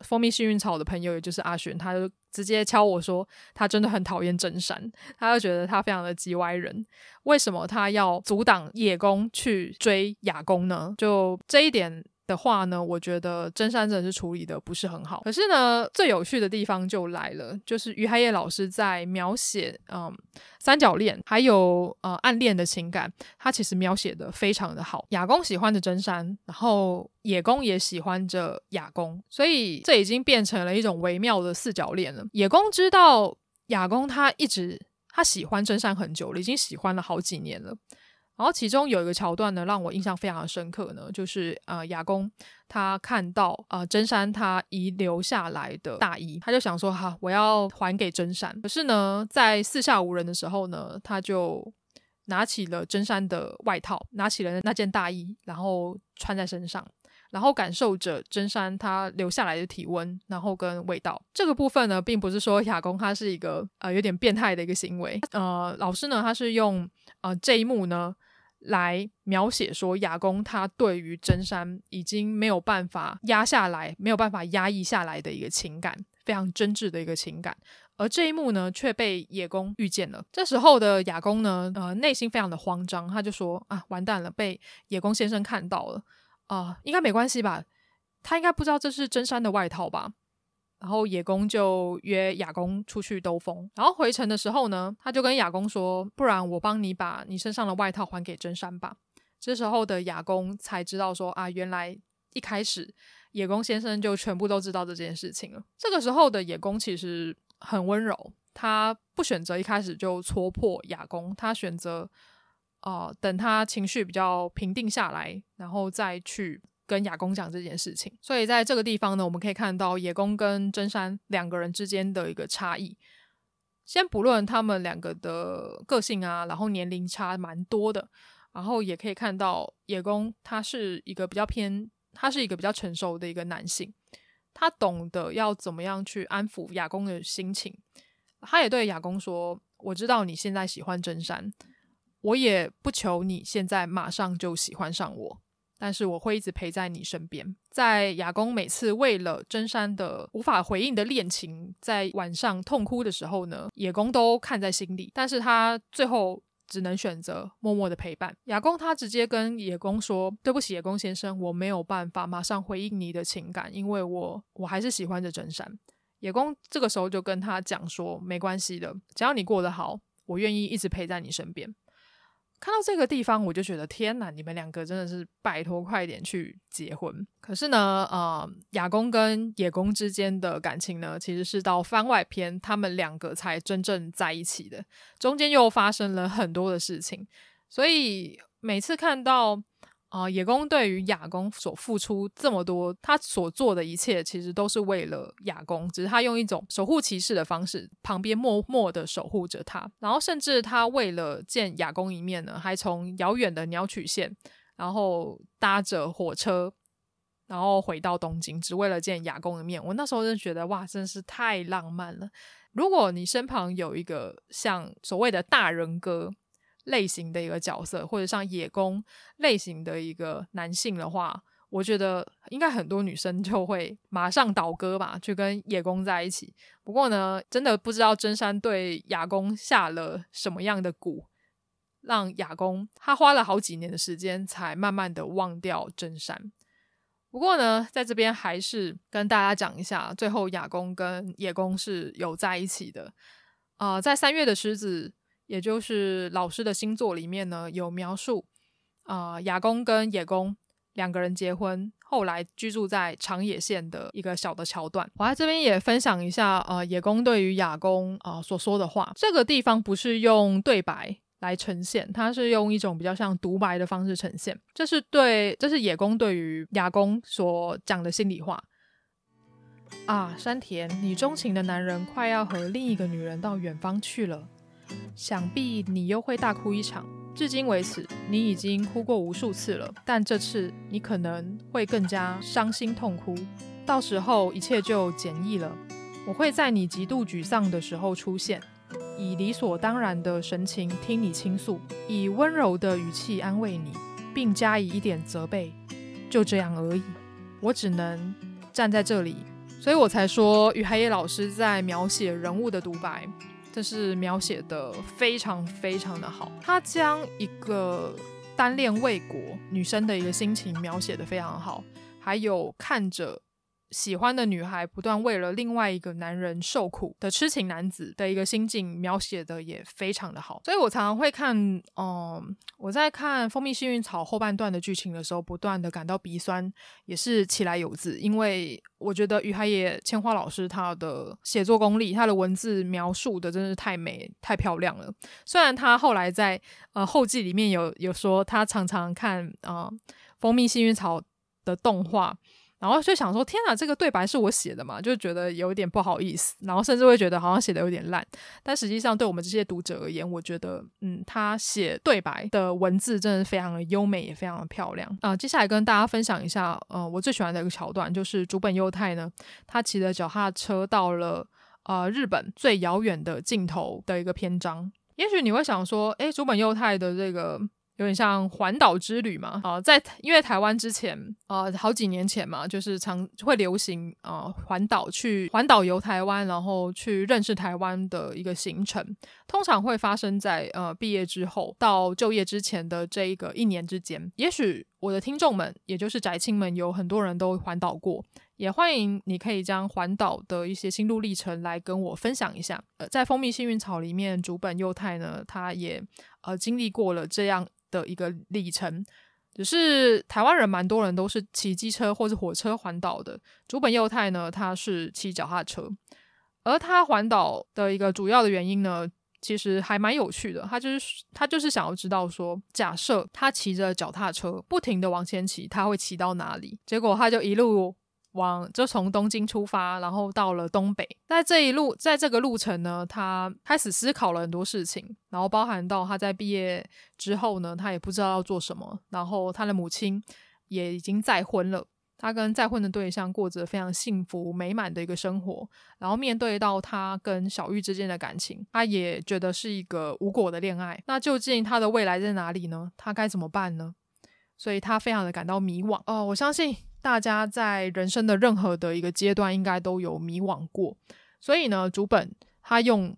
蜂蜜幸运草的朋友，也就是阿璇，他就直接敲我说，他真的很讨厌真山，他就觉得他非常的叽歪人。为什么他要阻挡叶公去追雅公呢？就这一点。的话呢，我觉得真山真的是处理的不是很好。可是呢，最有趣的地方就来了，就是于海野老师在描写嗯三角恋还有呃暗恋的情感，他其实描写的非常的好。雅宫喜欢着真山，然后野宫也喜欢着雅宫，所以这已经变成了一种微妙的四角恋了。野宫知道雅宫他一直他喜欢真山很久了，已经喜欢了好几年了。然后其中有一个桥段呢，让我印象非常的深刻呢，就是呃亚宫他看到呃真山他遗留下来的大衣，他就想说哈，我要还给真山。可是呢，在四下无人的时候呢，他就拿起了真山的外套，拿起了那件大衣，然后穿在身上，然后感受着真山他留下来的体温，然后跟味道。这个部分呢，并不是说亚宫他是一个呃有点变态的一个行为，呃，老师呢他是用呃这一幕呢。来描写说雅宫他对于真山已经没有办法压下来，没有办法压抑下来的一个情感，非常真挚的一个情感。而这一幕呢，却被野公遇见了。这时候的雅公呢，呃，内心非常的慌张，他就说：“啊，完蛋了，被野公先生看到了啊，应该没关系吧？他应该不知道这是真山的外套吧？”然后野公就约雅公出去兜风。然后回程的时候呢，他就跟雅公说：“不然我帮你把你身上的外套还给真山吧。”这时候的雅公才知道说：“啊，原来一开始野公先生就全部都知道这件事情了。”这个时候的野公其实。很温柔，他不选择一开始就戳破雅公，他选择呃等他情绪比较平定下来，然后再去跟亚公讲这件事情。所以在这个地方呢，我们可以看到野公跟真山两个人之间的一个差异。先不论他们两个的个性啊，然后年龄差蛮多的，然后也可以看到野公他是一个比较偏，他是一个比较成熟的一个男性。他懂得要怎么样去安抚亚公的心情，他也对亚公说：“我知道你现在喜欢真山，我也不求你现在马上就喜欢上我，但是我会一直陪在你身边。”在亚公每次为了真山的无法回应的恋情，在晚上痛哭的时候呢，野公都看在心里，但是他最后。只能选择默默的陪伴。亚公他直接跟野公说：“对不起，野公先生，我没有办法马上回应你的情感，因为我我还是喜欢着真山。”野公这个时候就跟他讲说：“没关系的，只要你过得好，我愿意一直陪在你身边。”看到这个地方，我就觉得天哪，你们两个真的是拜托快点去结婚。可是呢，呃，亚公跟野公之间的感情呢，其实是到番外篇，他们两个才真正在一起的，中间又发生了很多的事情，所以每次看到。啊、呃，野公对于亚公所付出这么多，他所做的一切其实都是为了亚公，只是他用一种守护骑士的方式，旁边默默的守护着他。然后，甚至他为了见亚公一面呢，还从遥远的鸟取县，然后搭着火车，然后回到东京，只为了见亚公一面。我那时候就觉得，哇，真是太浪漫了。如果你身旁有一个像所谓的大人哥。类型的一个角色，或者像野公类型的一个男性的话，我觉得应该很多女生就会马上倒戈吧，去跟野公在一起。不过呢，真的不知道真山对亚公下了什么样的蛊，让亚公他花了好几年的时间才慢慢的忘掉真山。不过呢，在这边还是跟大家讲一下，最后亚公跟野公是有在一起的。啊、呃，在三月的狮子。也就是老师的星座里面呢，有描述啊，亚公跟野公两个人结婚，后来居住在长野县的一个小的桥段。我在这边也分享一下，呃，野公对于亚公啊所说的话。这个地方不是用对白来呈现，它是用一种比较像独白的方式呈现。这是对，这是野公对于亚公所讲的心里话。啊，山田，你钟情的男人快要和另一个女人到远方去了。想必你又会大哭一场。至今为止，你已经哭过无数次了，但这次你可能会更加伤心痛哭。到时候一切就简易了。我会在你极度沮丧的时候出现，以理所当然的神情听你倾诉，以温柔的语气安慰你，并加以一点责备。就这样而已。我只能站在这里，所以我才说，于海野老师在描写人物的独白。这是描写的非常非常的好，他将一个单恋未果女生的一个心情描写的非常好，还有看着喜欢的女孩不断为了另外一个男人受苦的痴情男子的一个心境描写的也非常的好，所以我常常会看，嗯，我在看《蜂蜜幸运草》后半段的剧情的时候，不断的感到鼻酸，也是其来有自，因为。我觉得于海野千花老师他的写作功力，他的文字描述的真是太美、太漂亮了。虽然他后来在呃后记里面有有说，他常常看啊、呃《蜂蜜幸运草》的动画。然后就想说，天哪，这个对白是我写的嘛？就觉得有点不好意思，然后甚至会觉得好像写的有点烂。但实际上，对我们这些读者而言，我觉得，嗯，他写对白的文字真的非常的优美，也非常的漂亮啊、接下来跟大家分享一下，呃，我最喜欢的一个桥段，就是竹本佑太呢，他骑着脚踏车到了呃日本最遥远的尽头的一个篇章。也许你会想说，诶，竹本佑太的这个。有点像环岛之旅嘛，啊、在因为台湾之前，呃，好几年前嘛，就是常会流行啊环岛去环岛游台湾，然后去认识台湾的一个行程，通常会发生在呃毕业之后到就业之前的这一个一年之间。也许我的听众们，也就是宅青们，有很多人都环岛过。也欢迎你可以将环岛的一些心路历程来跟我分享一下。呃，在蜂蜜幸运草里面，竹本佑太呢，他也呃经历过了这样的一个历程。只是台湾人蛮多人都是骑机车或是火车环岛的，竹本佑太呢，他是骑脚踏车。而他环岛的一个主要的原因呢，其实还蛮有趣的。他就是他就是想要知道说，假设他骑着脚踏车不停的往前骑，他会骑到哪里？结果他就一路。往就从东京出发，然后到了东北。在这一路，在这个路程呢，他开始思考了很多事情，然后包含到他在毕业之后呢，他也不知道要做什么。然后他的母亲也已经再婚了，他跟再婚的对象过着非常幸福美满的一个生活。然后面对到他跟小玉之间的感情，他也觉得是一个无果的恋爱。那究竟他的未来在哪里呢？他该怎么办呢？所以他非常的感到迷惘。哦，我相信。大家在人生的任何的一个阶段，应该都有迷惘过。所以呢，竹本他用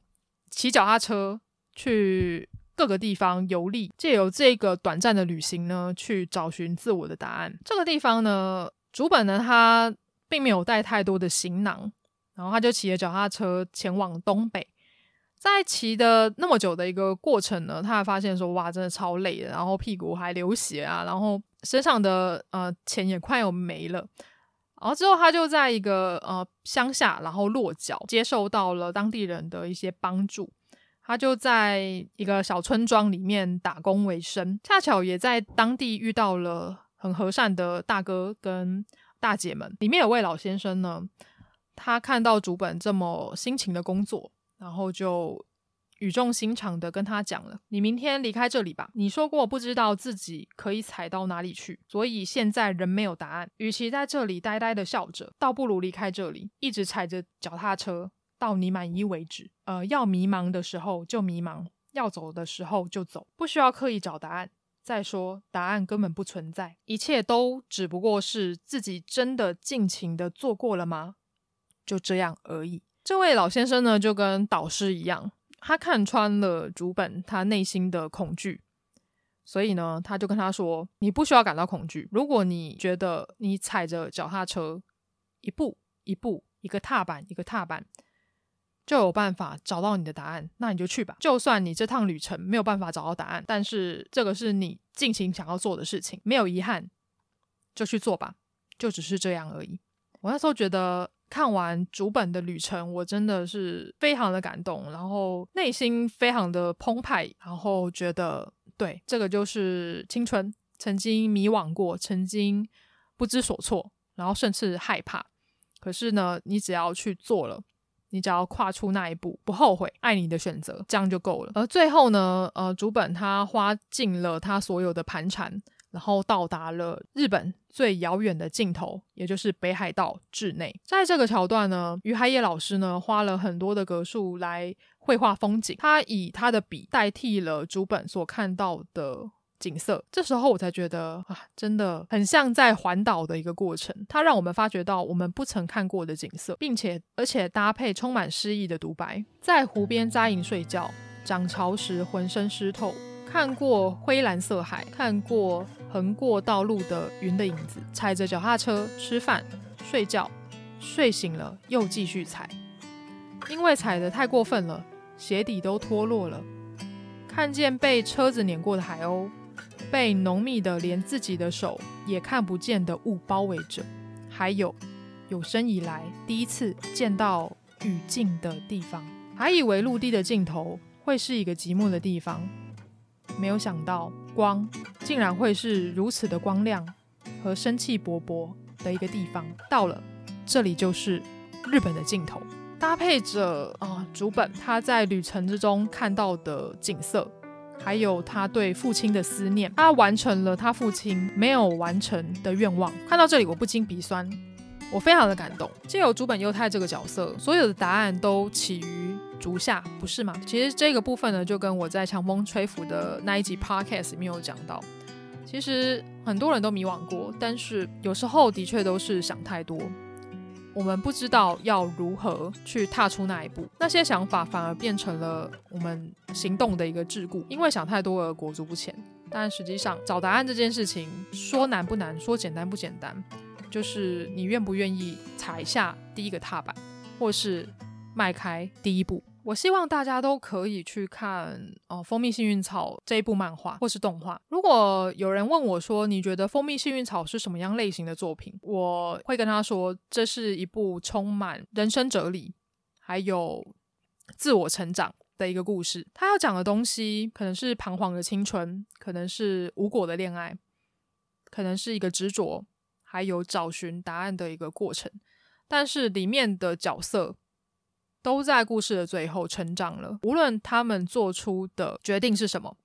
骑脚踏车去各个地方游历，借由这个短暂的旅行呢，去找寻自我的答案。这个地方呢，竹本呢，他并没有带太多的行囊，然后他就骑着脚踏车前往东北。在骑的那么久的一个过程呢，他还发现说，哇，真的超累的，然后屁股还流血啊，然后。身上的呃钱也快要没了，然后之后他就在一个呃乡下，然后落脚，接受到了当地人的一些帮助。他就在一个小村庄里面打工为生，恰巧也在当地遇到了很和善的大哥跟大姐们。里面有位老先生呢，他看到竹本这么辛勤的工作，然后就。语重心长的跟他讲了：“你明天离开这里吧。你说过不知道自己可以踩到哪里去，所以现在仍没有答案。与其在这里呆呆的笑着，倒不如离开这里，一直踩着脚踏车到你满意为止。呃，要迷茫的时候就迷茫，要走的时候就走，不需要刻意找答案。再说，答案根本不存在，一切都只不过是自己真的尽情的做过了吗？就这样而已。这位老先生呢，就跟导师一样。”他看穿了竹本他内心的恐惧，所以呢，他就跟他说：“你不需要感到恐惧。如果你觉得你踩着脚踏车一步一步，一个踏板一个踏板，就有办法找到你的答案，那你就去吧。就算你这趟旅程没有办法找到答案，但是这个是你尽情想要做的事情，没有遗憾，就去做吧。就只是这样而已。”我那时候觉得。看完主本的旅程，我真的是非常的感动，然后内心非常的澎湃，然后觉得对，这个就是青春，曾经迷惘过，曾经不知所措，然后甚至害怕。可是呢，你只要去做了，你只要跨出那一步，不后悔，爱你的选择，这样就够了。而最后呢，呃，竹本他花尽了他所有的盘缠。然后到达了日本最遥远的尽头，也就是北海道稚内。在这个桥段呢，于海野老师呢花了很多的格数来绘画风景，他以他的笔代替了竹本所看到的景色。这时候我才觉得啊，真的很像在环岛的一个过程。它让我们发觉到我们不曾看过的景色，并且而且搭配充满诗意的独白，在湖边扎营睡觉，涨潮时浑身湿透。看过灰蓝色海，看过横过道路的云的影子，踩着脚踏车吃饭、睡觉，睡醒了又继续踩，因为踩得太过分了，鞋底都脱落了。看见被车子碾过的海鸥，被浓密的连自己的手也看不见的雾包围着，还有有生以来第一次见到雨镜的地方，还以为陆地的尽头会是一个寂寞的地方。没有想到，光竟然会是如此的光亮和生气勃勃的一个地方。到了这里，就是日本的尽头。搭配着啊，竹本他在旅程之中看到的景色，还有他对父亲的思念，他完成了他父亲没有完成的愿望。看到这里，我不禁鼻酸。我非常的感动。借由竹本佑太这个角色，所有的答案都起于竹下，不是吗？其实这个部分呢，就跟我在强风吹拂的那一集 podcast 里面有讲到。其实很多人都迷惘过，但是有时候的确都是想太多。我们不知道要如何去踏出那一步，那些想法反而变成了我们行动的一个桎梏，因为想太多而裹足不前。但实际上，找答案这件事情说难不难，说简单不简单，就是你愿不愿意踩下第一个踏板，或是迈开第一步。我希望大家都可以去看哦，呃《蜂蜜幸运草》这一部漫画或是动画。如果有人问我说，你觉得《蜂蜜幸运草》是什么样类型的作品？我会跟他说，这是一部充满人生哲理，还有自我成长的一个故事。他要讲的东西，可能是彷徨的青春，可能是无果的恋爱，可能是一个执着，还有找寻答案的一个过程。但是里面的角色。都在故事的最后成长了。无论他们做出的决定是什么，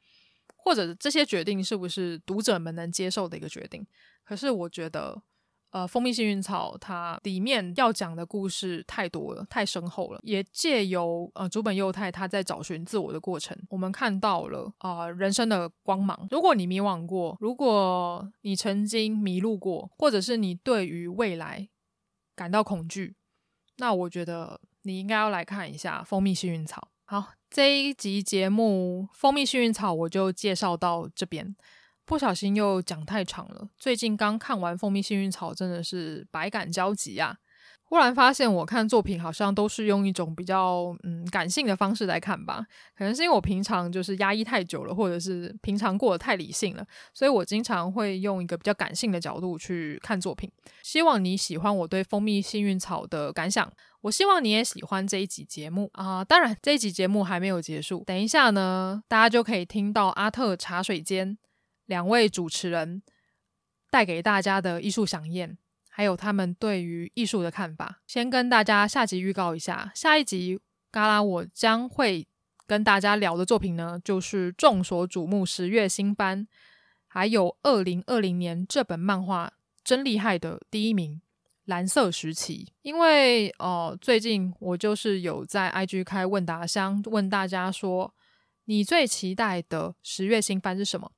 或者这些决定是不是读者们能接受的一个决定，可是我觉得，呃，《蜂蜜幸运草》它里面要讲的故事太多了，太深厚了。也借由呃竹本佑太他在找寻自我的过程，我们看到了啊、人生的光芒。如果你迷惘过，如果你曾经迷路过，或者是你对于未来感到恐惧，那我觉得。你应该要来看一下《蜂蜜幸运草》。好，这一集节目《蜂蜜幸运草》我就介绍到这边，不小心又讲太长了。最近刚看完《蜂蜜幸运草》，真的是百感交集啊！忽然发现，我看作品好像都是用一种比较嗯感性的方式来看吧。可能是因为我平常就是压抑太久了，或者是平常过得太理性了，所以我经常会用一个比较感性的角度去看作品。希望你喜欢我对《蜂蜜幸运草》的感想。我希望你也喜欢这一集节目啊、当然，这一集节目还没有结束，等一下呢，大家就可以听到阿特茶水间两位主持人带给大家的艺术饗宴，还有他们对于艺术的看法。先跟大家下集预告一下，下一集嘎拉我将会跟大家聊的作品呢，就是众所瞩目十月新番，还有二零二零年这本漫画真厉害的第一名。蓝色时期，因为哦、最近我就是有在 IG 开问答箱，问大家说，你最期待的十月新番是什么？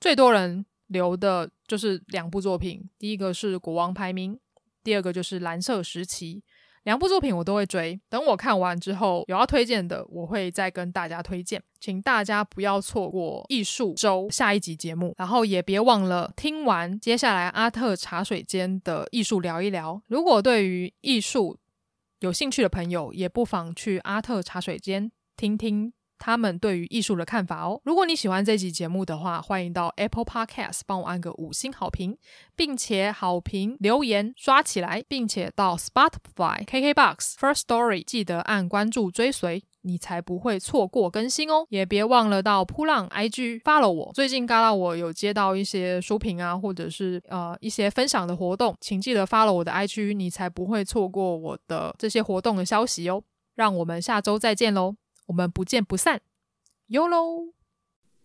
最多人留的就是两部作品，第一个是《国王排名》，第二个就是《蓝色时期》。两部作品我都会追，等我看完之后有要推荐的，我会再跟大家推荐，请大家不要错过艺术周下一集节目，然后也别忘了听完接下来阿特茶水间的艺术聊一聊。如果对于艺术有兴趣的朋友，也不妨去阿特茶水间听听。他们对于艺术的看法哦。如果你喜欢这集节目的话，欢迎到 Apple Podcast 帮我按个五星好评，并且好评留言刷起来，并且到 Spotify、KKBox、First Story 记得按关注追随，你才不会错过更新哦。也别忘了到噗浪 IG follow 我。最近嘎啦我有接到一些书评啊，或者是呃一些分享的活动，请记得 follow 我的 IG，你才不会错过我的这些活动的消息哦。让我们下周再见喽。我们不见不散，YOLO！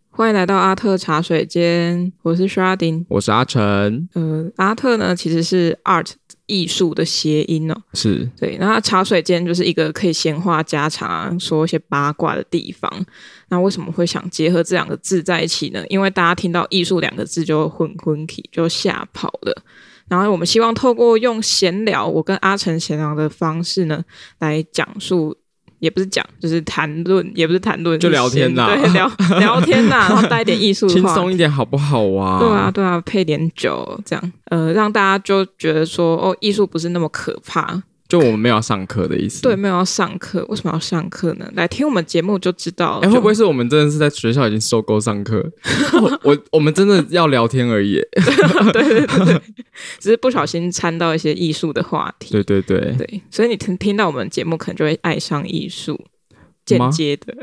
欢迎来到阿特茶水间，我是 Sharding，我是阿成。呃，阿特呢其实是 art 艺术的谐音哦，是对。那茶水间就是一个可以闲话家常、说一些八卦的地方。那为什么会想结合这两个字在一起呢？因为大家听到艺术两个字就会昏昏体，就吓跑了。然后我们希望透过用闲聊，我跟阿成闲聊的方式呢，来讲述。也不是讲，就是谈论，也不是谈论，就聊天呐，对，聊 聊天呐，然后带一点艺术，轻松一点好不好啊？对啊，对啊，配点酒，这样，呃，让大家就觉得说，哦，艺术不是那么可怕。就我们没有要上课的意思，对，没有要上课，为什么要上课呢？来听我们节目就知道。哎、欸，会不会是我们真的是在学校已经受够上课？我我，我们真的要聊天而已。对对对对，只是不小心掺到一些艺术的话题。对对对对，所以你听听到我们节目，可能就会爱上艺术，间接的。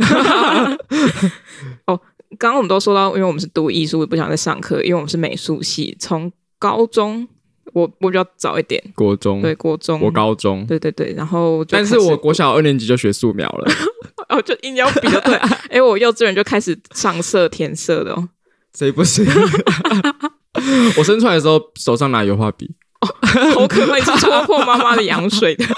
哦，刚刚我们都说到，因为我们是读艺术，不想再上课，因为我们是美术系，从高中。我我比较早一点，国中对国中，我高中。对对对，然后但是我国小二年级就学素描了，哦，就硬要比的对，哎，我幼稚园就开始上色填色的哦，谁不是？我生出来的时候手上拿油画笔，好可怕，是戳破妈妈的羊水的。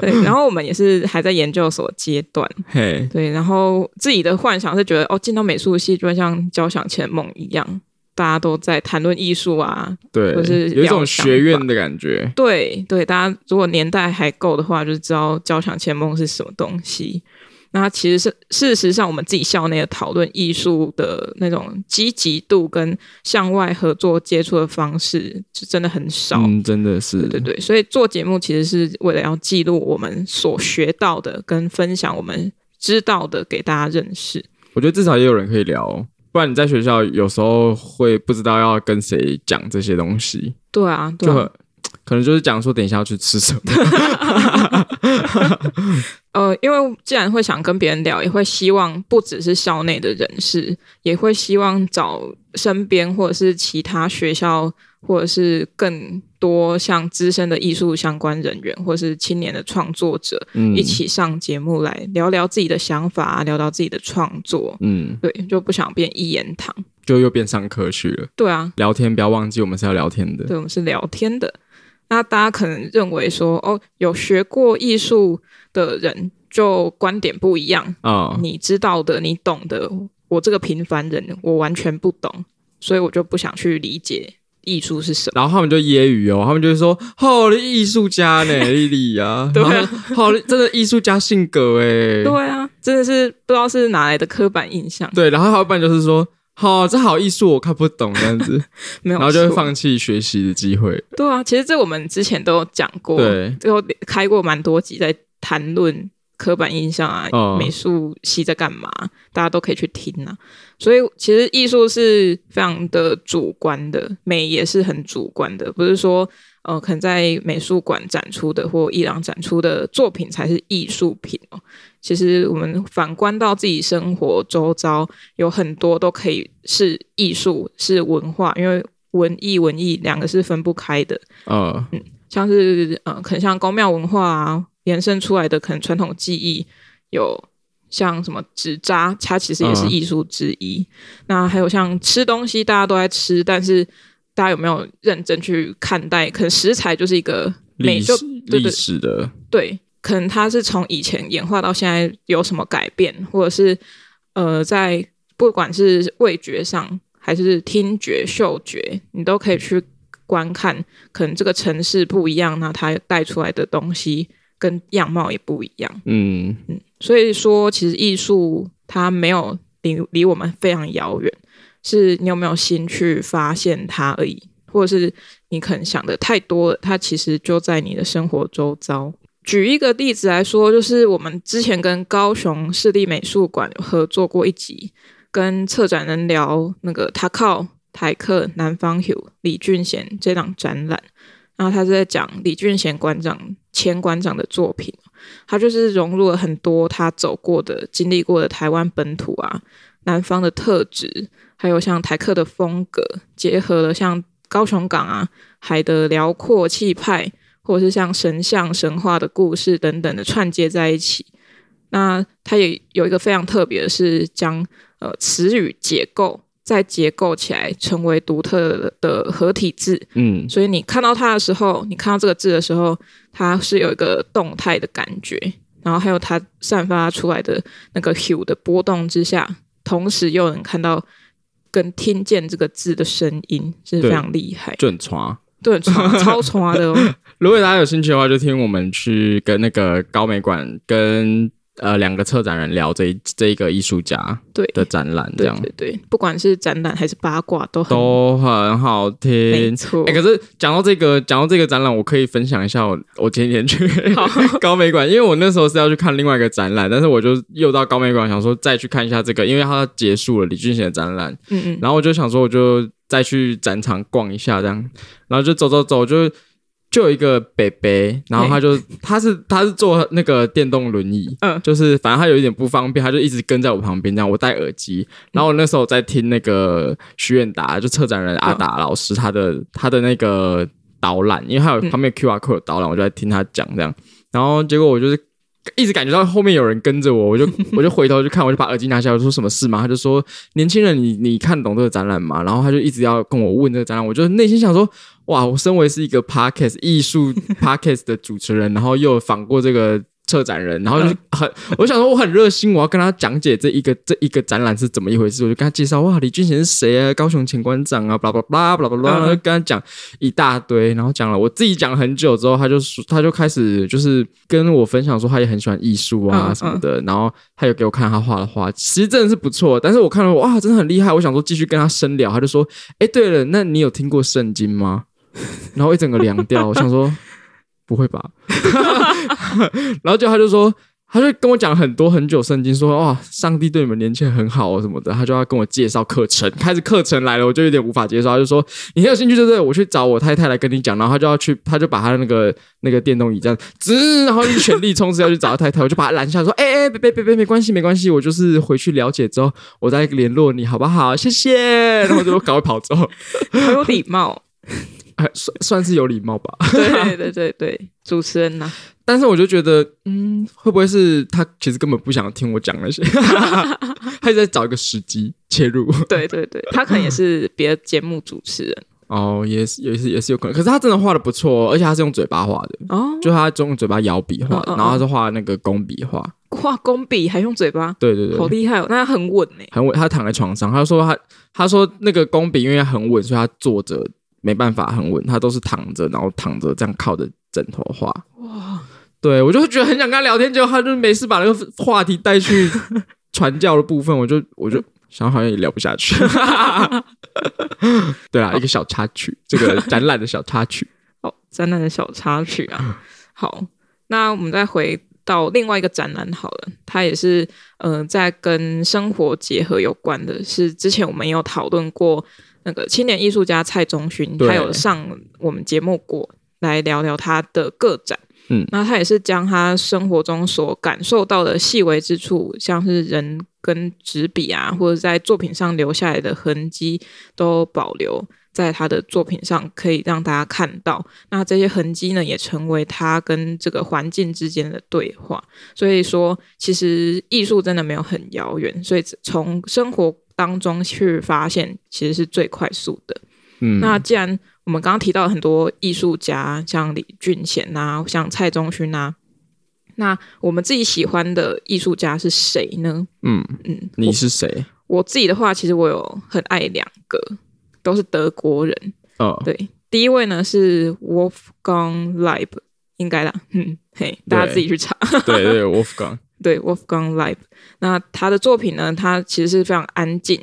对，然后我们也是还在研究所阶段，嘿，对，然后自己的幻想是觉得哦，进到美术系就像交响前梦一样，大家都在谈论艺术啊，对，就是有一种学院的感觉。对对，大家如果年代还够的话，就是知道交响前梦是什么东西。那其实是事实上，我们自己校内的讨论艺术的那种积极度跟向外合作接触的方式，是真的很少。嗯，真的是。对对对，所以做节目其实是为了要记录我们所学到的，跟分享我们知道的给大家认识。我觉得至少也有人可以聊，不然你在学校有时候会不知道要跟谁讲这些东西。对啊，对啊。可能就是讲说，等一下要去吃什么。呃，因为既然会想跟别人聊，也会希望不只是校内的人士，也会希望找身边或者是其他学校，或者是更多像资深的艺术相关人员，或是青年的创作者，嗯，一起上节目来聊聊自己的想法，聊聊自己的创作。嗯，对，就不想变一言堂，就又变上课去了。对啊，聊天不要忘记，我们是要聊天的。对，我们是聊天的。那大家可能认为说，哦，有学过艺术的人就观点不一样啊。Oh. 你知道的，你懂的，我这个平凡人，我完全不懂，所以我就不想去理解艺术是什么。然后他们就揶揄哦，他们就说：“好的艺术家呢，丽丽啊，对啊，好的，真的艺术家性格哎，对啊，真的是不知道是哪来的刻板印象。”对，然后还有半就是说。好、哦，这好艺术，我看不懂这样子，没有，然后就会放弃学习的机会。对啊，其实这我们之前都有讲过，对，最后开过蛮多集在谈论刻板印象啊，哦、美术系在干嘛，大家都可以去听啊。所以其实艺术是非常的主观的，美也是很主观的，不是说。呃，可能在美术馆展出的或伊朗展出的作品才是艺术品哦。其实我们反观到自己生活周遭，有很多都可以是艺术，是文化，因为文艺文艺两个是分不开的。Uh. 嗯，像是呃，可能像宫庙文化啊，延伸出来的可能传统技艺，有像什么纸扎，它其实也是艺术之一。Uh. 那还有像吃东西，大家都在吃，但是。大家有没有认真去看待？可能食材就是一个美，就历史的对，可能它是从以前演化到现在有什么改变，或者是呃，在不管是味觉上还是听觉、嗅觉，你都可以去观看。可能这个城市不一样，那它带出来的东西跟样貌也不一样。嗯嗯，所以说，其实艺术它没有离离我们非常遥远。是你有没有心去发现它而已，或者是你可能想的太多了，它其实就在你的生活周遭。举一个例子来说，就是我们之前跟高雄市立美术馆合作过一集，跟策展人聊那个他靠台客南方 Hugh 李俊贤这档展览，然后他是在讲李俊贤馆长前馆长的作品，他就是融入了很多他走过的、经历过的台湾本土啊、南方的特质。还有像台客的风格，结合了像高雄港啊海的辽阔气派，或者是像神像神话的故事等等的串接在一起。那他也有一个非常特别的是将呃词语结构，再结构起来成为独特的合体字。嗯，所以你看到它的时候，你看到这个字的时候，它是有一个动态的感觉，然后还有它散发出来的那个 hue 的波动之下，同时又能看到。跟听见这个字的声音是非常厉害，就很传，对，超传的哦。如果大家有兴趣的话，就听我们去跟那个高美馆跟。呃，两个策展人聊这一这一个艺术家对的展览，这样对，不管是展览还是八卦都很都很好听，没错。哎、欸，可是讲到这个，讲到这个展览，我可以分享一下我我前几天去 高美馆，因为我那时候是要去看另外一个展览，但是我就又到高美馆，想说再去看一下这个，因为它结束了李俊贤的展览，嗯嗯，然后我就想说，我就再去展场逛一下，这样，然后就走走走，就。就有一个北北，然后他就他是他是坐那个电动轮椅，嗯，就是反正他有一点不方便，他就一直跟在我旁边这样。我戴耳机，然后我那时候在听那个徐远达，就策展人阿达老师他的他的那个导览，因为他有旁边 QR code 导览，我就在听他讲这样。然后结果我就是一直感觉到后面有人跟着我，我就 我就回头去看，我就把耳机拿下来，我说什么事吗？他就说年轻人你，你你看懂这个展览吗？然后他就一直要跟我问这个展览，我就内心想说，哇，我身为是一个 podcast 艺术 podcast 的主持人，然后又访过这个。策展人，然后就很，我想说我很热心，我要跟他讲解这一个这一个展览是怎么一回事，我就跟他介绍，哇，李俊贤是谁啊？高雄前馆长啊，巴拉巴拉巴拉巴拉，然后就跟他讲一大堆，然后讲了我自己讲了很久之后，他就说他就开始就是跟我分享说他也很喜欢艺术啊什么的，然后他有给我看他画的画，其实真的是不错，但是我看了哇，真的很厉害，我想说继续跟他深聊，他就说，哎，对了，那你有听过圣经吗？然后一整个凉掉，我想说。不会吧？然后就他就说，他就跟我讲很多很久圣经，说哇，上帝对你们年轻人很好哦什么的。他就要跟我介绍课程，开始课程来了，我就有点无法接受。他就说你很有兴趣对不对？我去找我太太来跟你讲。然后他就要去，他就把他的那个那个电动椅这样滋，然后就全力冲刺要去找他太太。我就把他拦下，说哎哎，别别别别，没关系没关系，我就是回去了解之后，我再联络你好不好？谢谢。然后就赶快跑走，很有礼貌。算算是有礼貌吧，对对对对，主持人呐、啊。但是我就觉得，嗯，会不会是他其实根本不想听我讲那些，他在找一个时机切入。对对对，他可能也是别的节目主持人。哦，也是也是也是有可能。可是他真的画的不错，而且他是用嘴巴画的。哦，就他用嘴巴摇笔画，然后他是画那个工笔画。画工笔还用嘴巴？对对对，好厉害哦！那他很稳呢，很稳。他躺在床上，他说他他说那个工笔因为很稳，所以他坐着。没办法很稳，他都是躺着，然后躺着这样靠着枕头画。哇，对我就会觉得很想跟他聊天，结果他就没事把那个话题带去 传教的部分，我就我就想好像也聊不下去。对啊，一个小插曲，这个展览的小插曲。哦，展览的小插曲啊。好，那我们再回到另外一个展览好了，它也是嗯、呃，在跟生活结合有关的，是之前我们有讨论过。那个青年艺术家蔡宗勋，他有上我们节目过来聊聊他的个展。嗯，那他也是将他生活中所感受到的细微之处，像是人跟纸笔啊，或者在作品上留下来的痕迹，都保留在他的作品上，可以让大家看到。那这些痕迹呢，也成为他跟这个环境之间的对话。所以说，其实艺术真的没有很遥远。所以从生活。当中去发现，其实是最快速的。嗯，那既然我们刚刚提到很多艺术家，像李俊贤啊，像蔡宗勋啊，那我们自己喜欢的艺术家是谁呢？嗯嗯，你是谁？我自己的话，其实我有很爱两个，都是德国人。哦，对，第一位呢是 Wolfgang Leib，应该啦。嗯，嘿，大家自己去查。对 对，对，Wolfgang。对，Wolfgang Life 那他的作品呢？他其实是非常安静，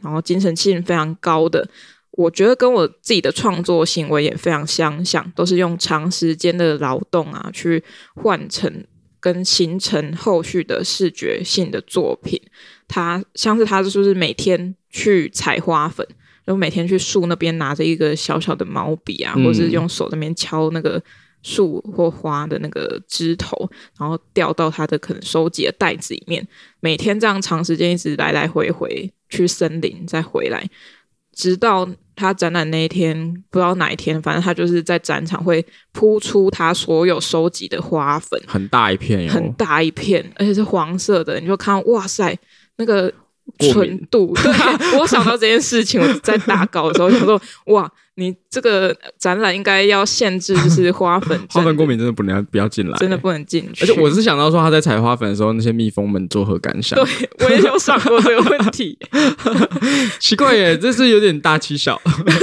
然后精神性非常高的。我觉得跟我自己的创作行为也非常相像，都是用长时间的劳动啊，去换成跟形成后续的视觉性的作品。他像是他就是每天去采花粉，然后每天去树那边拿着一个小小的毛笔啊，嗯、或者是用手那边敲那个。树或花的那个枝头，然后掉到它的可能收集的袋子里面。每天这样长时间一直来来回回去森林再回来，直到他展览那一天，不知道哪一天，反正他就是在展场会铺出他所有收集的花粉，很大一片，很大一片，而且是黄色的。你就看，哇塞，那个纯度。对，我想到这件事情，我在打稿的时候想说，哇。你这个展览应该要限制，就是花粉，花粉过敏真的不能不要进来，真的不能进去。而且我是想到说他在采花粉的时候，那些蜜蜂们作何感想？对，我也有想过这个问题。奇怪耶，这是有点大欺小，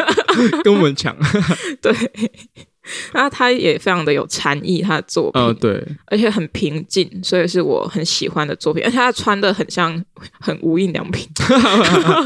跟我们抢。对。那他也非常的有禅意，他的作品，嗯，对，而且很平静，所以是我很喜欢的作品。而且他穿的很像很无印良品，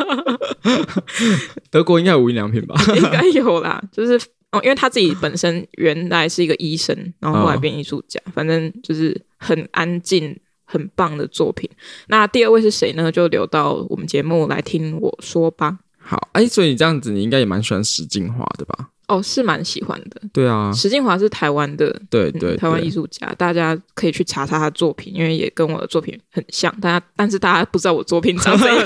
德国应该有无印良品吧？应该有啦，就是哦，因为他自己本身原来是一个医生，然后后来变艺术家，哦、反正就是很安静、很棒的作品。那第二位是谁呢？就留到我们节目来听我说吧。好，哎，所以你这样子，你应该也蛮喜欢石进华的吧？哦，是蛮喜欢的。对啊，石敬华是台湾的，对对，对、嗯，台湾艺术家，大家可以去查查他的作品，因为也跟我的作品很像。大家，但是大家不知道我作品长怎样。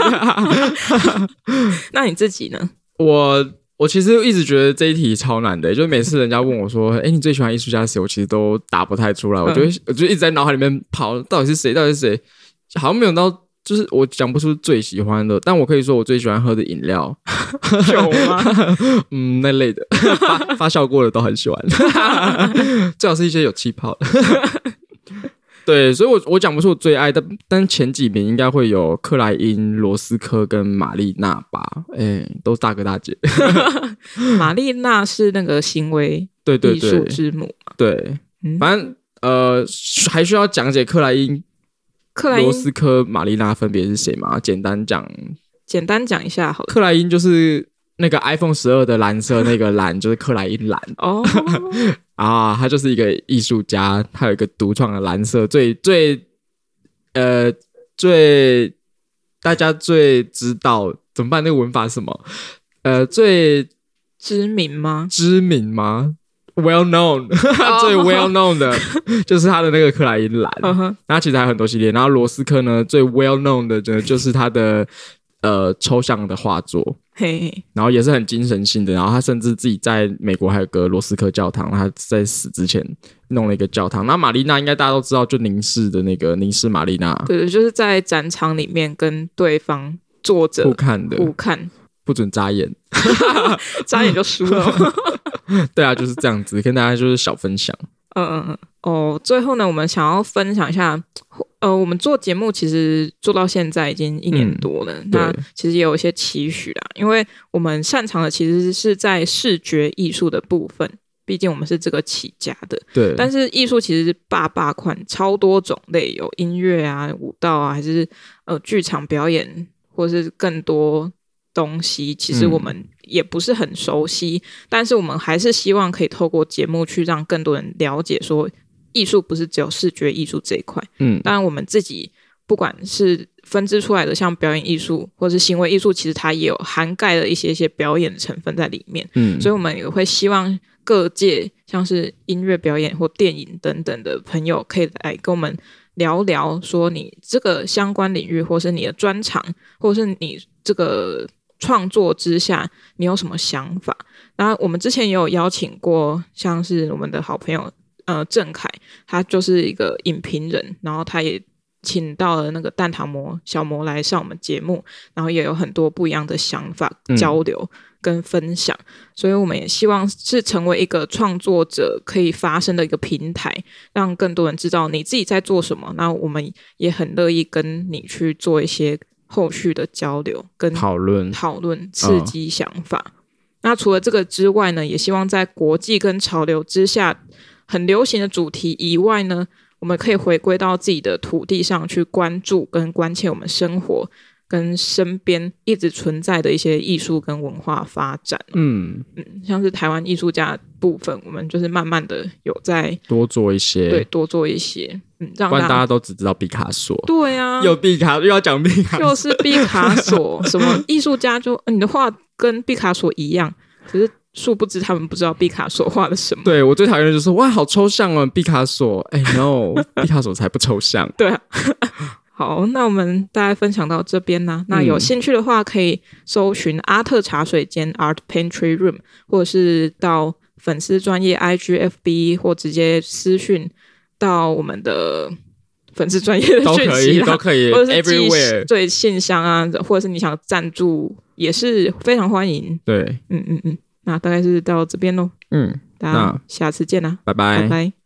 那你自己呢？我我其实一直觉得这一题超难的，就每次人家问我说：“哎，你最喜欢艺术家是谁？”我其实都答不太出来。我觉得，嗯、我就一直在脑海里面跑，到底是谁？到底是谁？好像没有到，就是我讲不出最喜欢的。但我可以说，我最喜欢喝的饮料，酒吗？嗯，那类的 发发酵过的都很喜欢，最好是一些有气泡的。对，所以我，我我讲不出我最爱的，但前几名应该会有克莱因、罗斯科跟玛丽娜吧？哎，都是大哥大姐。玛丽娜是那个行为对对艺术之母对，对，对，嗯、反正呃，还需要讲解克莱因、克莱因、罗斯科、玛丽娜分别是谁吗？简单讲，简单讲一下好了。克莱因就是那个 iPhone 十二的蓝色，那个蓝就是克莱因蓝哦。啊，他就是一个艺术家，他有一个独创的蓝色，最最呃最大家最知道怎么办？那个文法是什么？呃，最知名吗？知名吗？Well known，、oh. 最 well known 的就是他的那个克莱因蓝。那、uh huh. 其实还有很多系列。然后罗斯科呢，最 well known 的就就是他的呃抽象的画作。嘿，hey, 然后也是很精神性的，然后他甚至自己在美国还有个罗斯科教堂，他在死之前弄了一个教堂。那玛丽娜应该大家都知道，就凝视的那个凝视玛丽娜，对，就是在展场里面跟对方坐着互看的，互看，不准眨眼，眨眼就输了。对啊，就是这样子，跟大家就是小分享。嗯嗯嗯，哦，最后呢，我们想要分享一下。呃，我们做节目其实做到现在已经一年多了，嗯、那其实也有一些期许啦，因为我们擅长的其实是在视觉艺术的部分，毕竟我们是这个起家的。对，但是艺术其实是百百款，超多种类，有音乐啊、舞蹈啊，还是呃剧场表演，或是更多东西，其实我们也不是很熟悉，嗯、但是我们还是希望可以透过节目去让更多人了解说。艺术不是只有视觉艺术这一块，嗯，当然我们自己不管是分支出来的，像表演艺术或是行为艺术，其实它也有涵盖了一些一些表演的成分在里面，嗯，所以我们也会希望各界像是音乐表演或电影等等的朋友，可以来跟我们聊聊，说你这个相关领域，或是你的专长，或是你这个创作之下，你有什么想法？然后我们之前也有邀请过，像是我们的好朋友。呃，郑凯他就是一个影评人，然后他也请到了那个蛋挞魔小魔来上我们节目，然后也有很多不一样的想法交流跟分享，嗯、所以我们也希望是成为一个创作者可以发声的一个平台，让更多人知道你自己在做什么。那我们也很乐意跟你去做一些后续的交流跟讨论讨论，刺激想法。哦、那除了这个之外呢，也希望在国际跟潮流之下。很流行的主题以外呢，我们可以回归到自己的土地上去关注跟关切我们生活跟身边一直存在的一些艺术跟文化发展。嗯嗯，像是台湾艺术家部分，我们就是慢慢的有在多做一些，对，多做一些，嗯，让大家都只知道毕卡索。对啊，又毕卡又要讲毕卡，就是毕卡索，什么 艺术家就你的画跟毕卡索一样，可是。殊不知他们不知道毕卡索画了什么。对，我最讨厌的就是哇，好抽象哦，毕卡索。哎，no，毕卡索才不抽象。对啊，好，那我们大概分享到这边呢。那有兴趣的话，可以搜寻阿特茶水间 Art Pantry Room，或者是到粉丝专业 IGFB，或直接私讯到我们的粉丝专业的讯 息都可以，或者是 Everywhere 对信箱啊，或者是你想赞助也是非常欢迎。对，嗯嗯嗯。那大概是到这边喽，嗯，大家下次见啦，拜拜，拜拜。